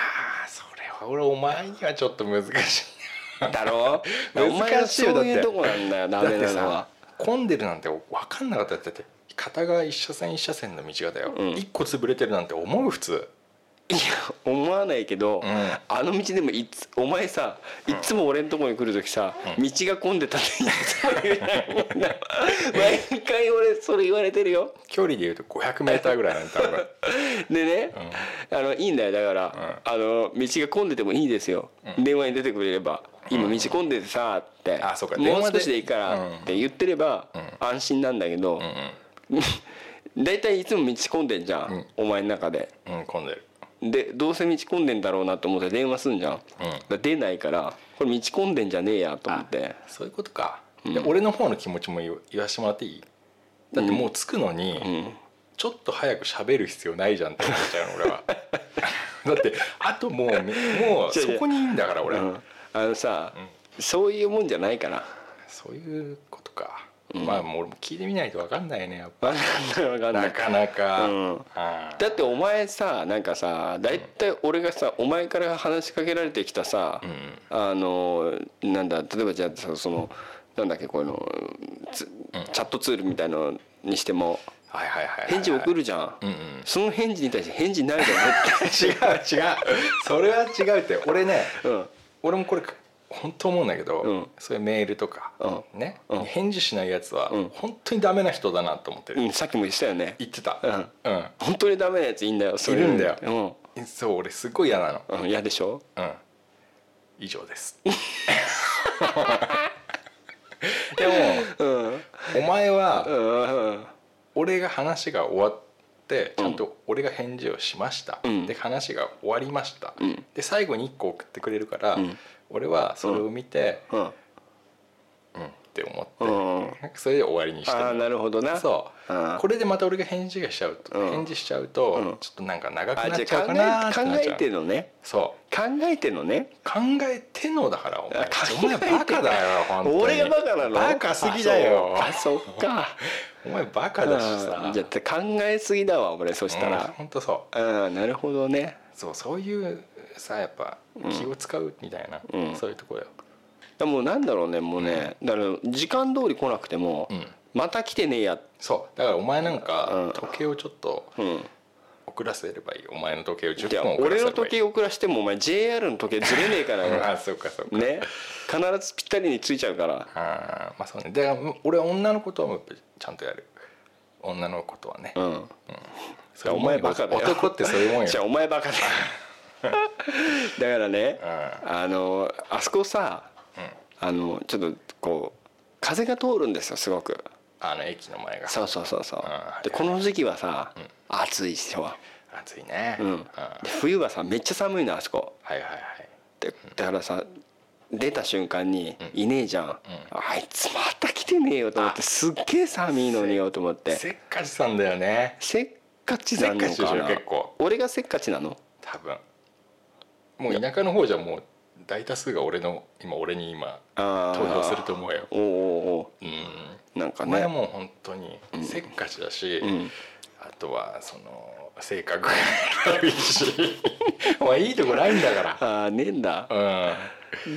それは俺お前にはちょっと難しいだろお前は難しいよそういうとこなんだよダメなのは混んでるなんて分かんなかったってだって片側一車線一車線の道がだよ、うん。一個潰れてるなんて思う普通いや思わないけど、ん。あの道でもいつお前さいつも俺のとこに来る時さ、道が混んでたっていつも言うないもんな。毎回俺それ言われてるよ。距離でいうと 500m ぐらいなんだ でね、あのいいんだよ。だから、あの道が混んでてもいいですよ、電話に出てくれれば「今道混んでてさ」って。あそうか。もう電話で少しでいいから」って言ってれば安心なんだけど、大体いつも道混んでんじゃん、お前の中で。うん混んでるでどうせ道混んでんだろうなと思って電話すんじゃん、だから出ないからこれ道混んでんじゃねえやと思って。そういうことか、で俺の方の気持ちも言わ言わせてもらっていい？だってもう着くのに、ちょっと早く喋る必要ないじゃんってなっちゃうの俺は。だってあともう もうそこにいいんだから俺、うん。あのさ、そういうもんじゃないから。そういうことか、まあもう俺も聞いてみないと分かんないねやっぱ。分かんなかんなかなか、うん。あだってお前さなんかさ大体俺がさお前から話しかけられてきたさ、あのなんだ例えばじゃあさそのなんだっけこういうのつチャットツールみたいのにしてもはいはいはいはい返事送るじゃん、うんうん。その返事に対して返事ないじゃん違う違う。それは違うって。俺ね、うん。俺もこれ本当思うんだけど、うん。そういうメールとか、うん。ね、うん。返事しないやつはうん。本当にダメな人だなと思ってる、うん、さっきも言ってたよね。言ってた。うん。うん。本当にダメなやついいんだよそういるんだよ。そう俺すごい嫌なの。嫌でしょ？うん。以上です。でもうん。お前は俺が話が終わってちゃんと俺が返事をしました、うん。で話が終わりました、うん。で最後に1個送ってくれるから、ん俺はそれを見て、うん。うんって思って、うん。それで終わりにしてああるなるほどな。そう。うん。これでまた俺が返事がしちゃうと、うん。返事しちゃうと、うん。ちょっとなんか長くあなっちゃうかな考えてのね。そう。考えてのね。考えてのだからお前。お前バカだよ本当に。俺がバカなの？バカすぎだよ。あそっか。お前バカだしさ。うん。じゃあ考えすぎだわ俺。そしたうんら本当そう。うんなるほどね。そうそういうさやっぱ気を使うみたいな、うん。そういうところよもうなんだろうねもうね。だから時間通り来なくてもうん。また来てねえや。そう。だからお前なんかうん。時計をちょっとうん。遅らせればいい。お前の時計をじゃ10あ分遅らせればいい。俺の時計遅らしてもお前 JR の時計ずれねえから。よ あそうかそうか。ね。必ずぴったりについちゃうから。あーまあそうね。だから俺は女のことはちゃんとやる。女のことはね、うん。そうん。よお前バカだよ。男ってそういうもんよ。じゃあお前バカだよ だからねうあのあそこさあのちょっとこう風が通るんですよすごく。あの駅の前が。そうそうそうそう。うん。でこの時期はさ暑いでしょ。暑いね。うん。冬はさめっちゃ寒いのあそこ。はいはいはい。でだからさ出た瞬間にいねえじゃん、あいつまた来てねえよと思ってすっげえ寒いのによと思って。せっかちさんだよね。せっかちなのせっかちでしょかな結構。俺がせっかちなの？多分もう田舎の方じゃもう大多数が俺の今俺に今投票すると思うよ。おうおうんう。なんかね。もう本当にせっかちだし、ん。あとはその性格が悪いし。お前いいとこないんだかああねえんだ。ら、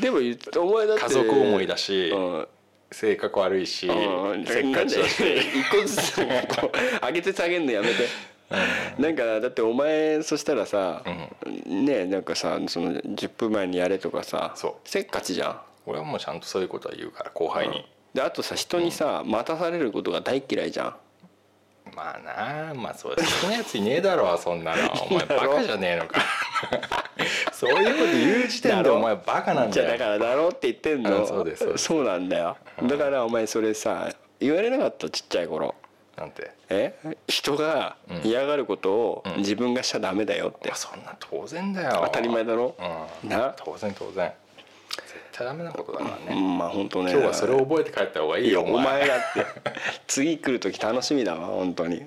でもお前だうん、って。家族思いだし、うん。性格悪いし、うん。せっかちだし。一個ずつ上げて下げんのやめてなんかだってお前そしたらさ、ねなんかさその10分前にやれとかさせっかちじゃん。俺はもうちゃんとそういうことは言うから後輩に、であとさ人にさ待たされることが大嫌いじゃん。まあなあまあそう好きなやついねえだろ そんなの。お前バカじゃねえのか。そういうこと言う時点でお前バカなんじゃあだよだからだろうって言ってんの。うんそうですそうです。そうなんだよ。だからお前それさ言われなかったちっちゃい頃なんて。え？人が嫌がることをうん。自分がしちゃダメだよって、まあそんな当然だよ。当たり前だろ？うん。な？当然当然。絶対ダメなことだからね、うんまあ本当ね。今日はそれを覚えて帰った方がいいよお前。だって。次来る時楽しみだわ本当に、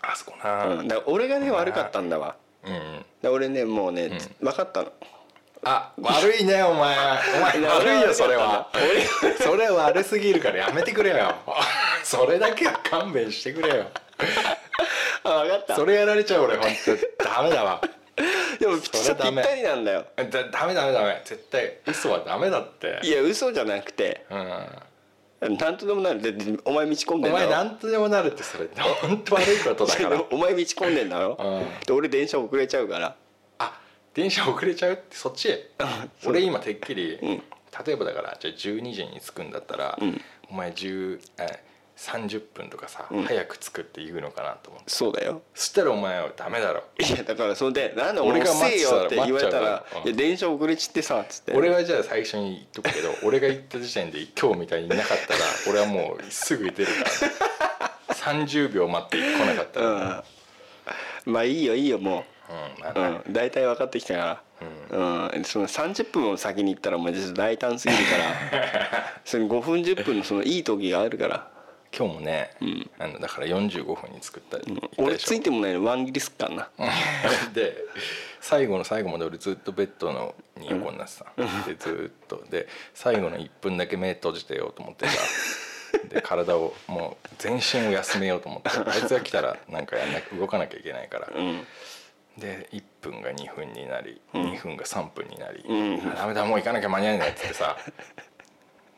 あそこな。うん、だ俺がね悪かったんだわ。うん、俺ねもうね、分かったの。あ悪いねお前。お前悪いよ俺それは。それ悪すぎるからやめてくれよ それだけは勘弁してくれよ。あ分かった。それやられちゃう俺本当ダメだわ。でもぴそれダメ。ぴったりなんだよ。だダメダメダメ。絶対嘘はダメだって。いや嘘じゃなくて。うん。なんとでもなる。ででお前道込んでんだろ。お前なんとでもなるってそれ。本当悪いことだから。お前道込んでんだろ、うん。で俺電車遅れちゃうから。あ電車遅れちゃうってそっちへ。俺今てっきり、ん。例えばだからじゃあ12時に着くんだったら、ん。お前10え30分とかさ、ん。早く着くって言うのかなと思って。そうだよ。そしたらお前はダメだろ。いやだからそれで「なんで俺俺がが待ってたらせえよ」って言われたら待っちゃうから「いや電車遅れちってさ」っつって。俺はじゃあ最初に言っとくけど 俺が言った時点で今日みたいにいなかったら 俺はもうすぐ出るから。30秒待って来なかったら、うん。まあいいよいいよもう、まあなうん、大体分かってきたから、うん。その30分も先に行ったらお前ちょっと大胆すぎるから。その5分10分のそのいい時があるから、今日もね、あのだから45分に作った,、言った俺ついてもないのワン切りすっからな。で最後の最後まで俺ずっとベッドのに横になってた、でずっと。で最後の1分だけ目閉じてようと思ってさ。で体をもう全身を休めようと思ってあいつが来たらなんかやんな動かなきゃいけないから、うん。で1分が2分になり、2分が3分になり、ん。あダメだもう行かなきゃ間に合わないっつってさ。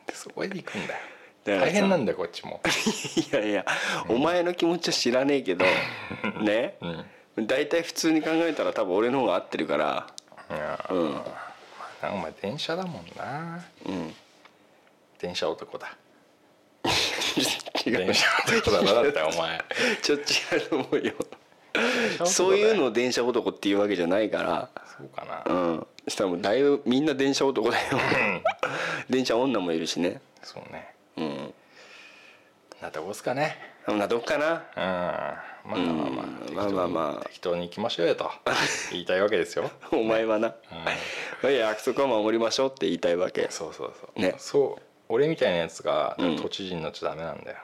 でそこで行くんだよ大変なんだよこっちも。いやいや、お前の気持ちは知らねえけどね、大体普通に考えたら多分俺の方が合ってるから。いやうん。まあお前電車だもんな。うん。電車男だ。違 う電車男だなだったよお前。ちょっと違うと思うよ。そういうのを電車男っていうわけじゃないから。そうかな、うん。したらもうだいぶみんな電車男だよ。電車女もいるしね。そうねうん。なとこっすかね。そんなどっかな。うん。まあまあまあ、うん。まあまあまあ。適当に行きましょうよと。言いたいわけですよ、お前はな、ういや約束は守りましょうって言いたいわけ。ん、そうそうそう、ね。そう俺みたいなやつがうん。都知事になっちゃダメなんだよ、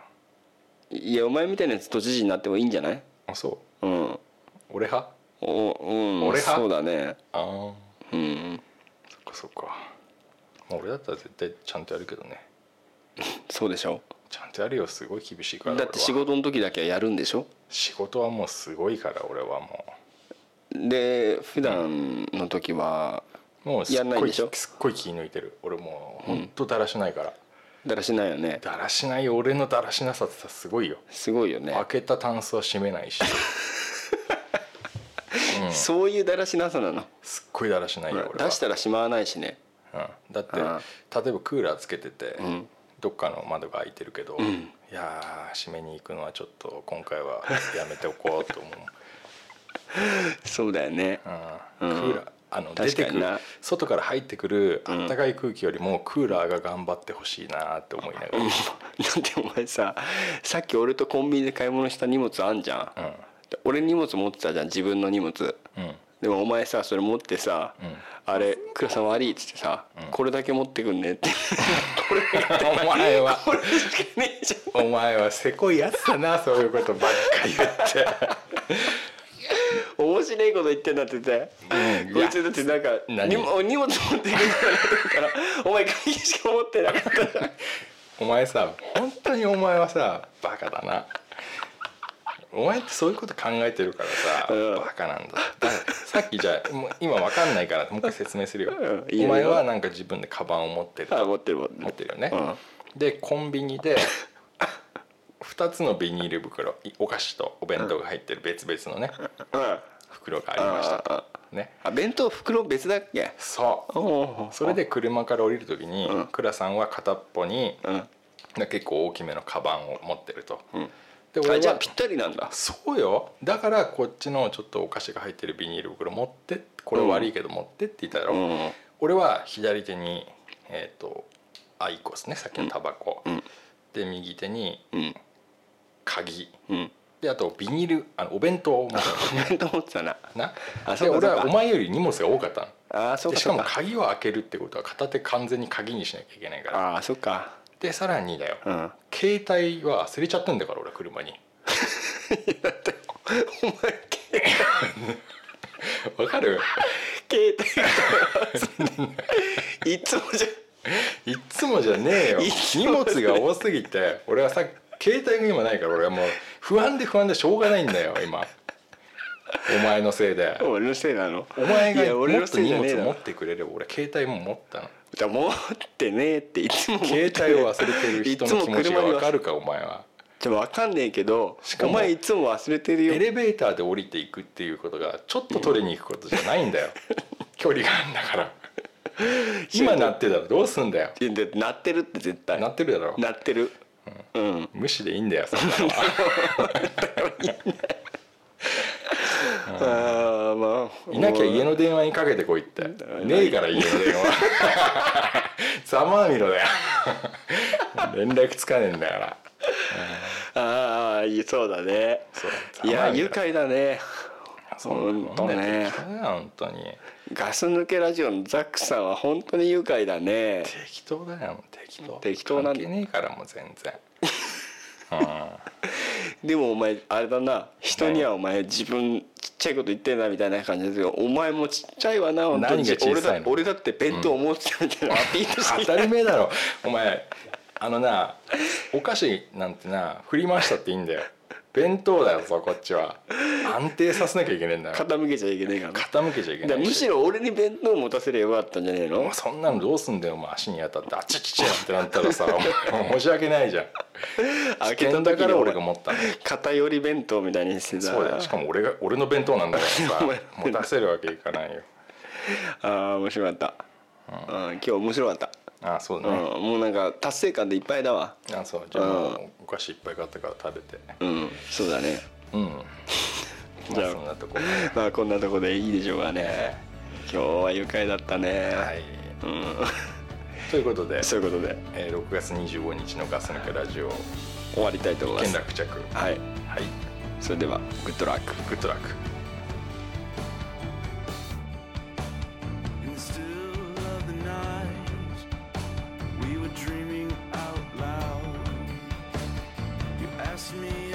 いやお前みたいなやつ都知事になってもいいんじゃない？あそう。うん。俺派？おうん。俺派？そうだね。ああうん。そっかそっか。まあ俺だったら絶対ちゃんとやるけどねそうでしょ？ちゃんとやるよ。すごい厳しいからだって仕事の時だけはやるんでしょ？仕事はもうすごいから俺はもで普段の時はうもうやんないでしょ？すっごい気抜いてる。俺もうほんとだらしないから、だらしないよね。だらしない俺のだらしなさってさすごいよ。すごいよね。開けたタンスは閉めないし。そういうだらしなさなの？すっごいだらしないよ俺は。出したらしまわないしね。うん、だってあ例えばクーラーつけてて、んどっかの窓が開いてるけど、いやー閉めに行くのはちょっと今回はやめておこうと思う、そうだよね。うん。うん。クーラーあの出てくる外から入ってくるあったかい空気よりもクーラーが頑張ってほしいなって思いながら、だってお前ささっき俺とコンビニで買い物した荷物あんじゃん、で俺荷物持ってたじゃん自分の荷物。うんうんでもお前さそれ持ってさ「ん。あれ倉さん悪い」っつってさ、これだけ持ってくんね」って。これお前は。これしかねえじゃん。お前はせこいやつだなそういうことばっかり言って。面白いこと言ってんだって言って、うん。こいつだってなんか何？荷物持ってくるからからお前鍵しか持ってなかったじゃんお前さ本当にお前はさバカだなお前ってそういうこと考えてるからさ、うん。バカなんだださっきじゃあもう今わかんないからもう一回説明するよ、うん。お前はなんか自分でカバンを持ってる。あ持ってる持ってる。よね、うん。でコンビニで2つのビニール袋いお菓子とお弁当が入ってる別々のねうん。袋がありましたと。ね。あ弁当袋別だっけ？そう。おそれで車から降りる時にうん。倉さんは片っぽにうん。結構大きめのカバンを持ってると、んで俺はあじゃあぴったりなんだ。そうよ。だからこっちのちょっとお菓子が入ってるビニール袋持ってこれ悪いけど持ってって言っただろ、うん。俺は左手にえっ、とアイコスね。さっきのタバコ、うん。で右手にうん。鍵。うん。であとビニールあのお弁当を持って弁当持ってたな。たな？あで俺はお前より荷物が多かったの。ああそうでしかも鍵を開けるってことは片手完全に鍵にしなきゃいけないから。ああそっかでさらにだよ、うん。携帯は忘れちゃったんだから俺車に。お前わかる？携帯いつもじゃいっつもじゃねえよ。荷も物が多すぎて俺はさ携帯が今ないから俺はもう不安で不安でしょうがないんだよ今。お前のせいで。俺のせいなの？お前がも俺のっと荷物持ってくれれば俺携帯も持ったの持ってねえっていつも携帯を忘れてる人の気持ちがわかるかお前は。じゃあ分かんねえけどしかもお前いつも忘れてるよ。エレベーターで降りていくっていうことがちょっと取りに行くことじゃないんだよ。距離があるんだから。今なってたらどうすんだよ。いやだって鳴ってるって絶対。なってるだろ。鳴ってる。うん。無視でいいんだよそんなのは ああまあいなきゃ家の電話にかけてこいって。ねえから家の電話。ざまあみろだよ。連絡つかねえんだから。ああそうだね。いや愉快だね。そうほんとね。適当だよ本当に。ガス抜けラジオのザックさんは本当に愉快だね。適当だよ適当。適当なんだ。関係ねえからもう全然。でもお前あれだな。人にはお前自分ちっちゃいこと言ってんなみたいな感じですけどお前もちっちゃいわな本当に。何が小さいの？俺だ俺だって弁当持ってたみたいなアピールして。当たり前だろ。お前あのなお菓子なんてな振り回したっていいんだよ弁当だよこっちは。安定させなきゃいけねえんだよ。傾けちゃいけないから傾けちゃいけないむしろ俺に弁当持たせればよかったんじゃねえの？そんなのどうすんだよお前。足に当たってあちちちってなったらさ申し訳ないじゃん。開危険だから俺が持った偏り弁当みたいにしてさそうだよ。しかも俺が俺の弁当なんだからさ 持たせるわけいかないよ。ああ面白かった、うん、今日面白かった、うん、あそうだね、もうなんか達成感でいっぱいだわ。あそうじゃあお菓子いっぱい買ったから食べて。うんそうだね。うん。じゃあまあそんなとこまあこんなとこでいいでしょうかね。今日は愉快だったね。はい。うん。ということで、そういうことで。えー、6月25日のガス抜けラジオ。終わりたいと思います。一件落着。はい。はい。それでは good luck。Good luck dreaming out loud. You asked me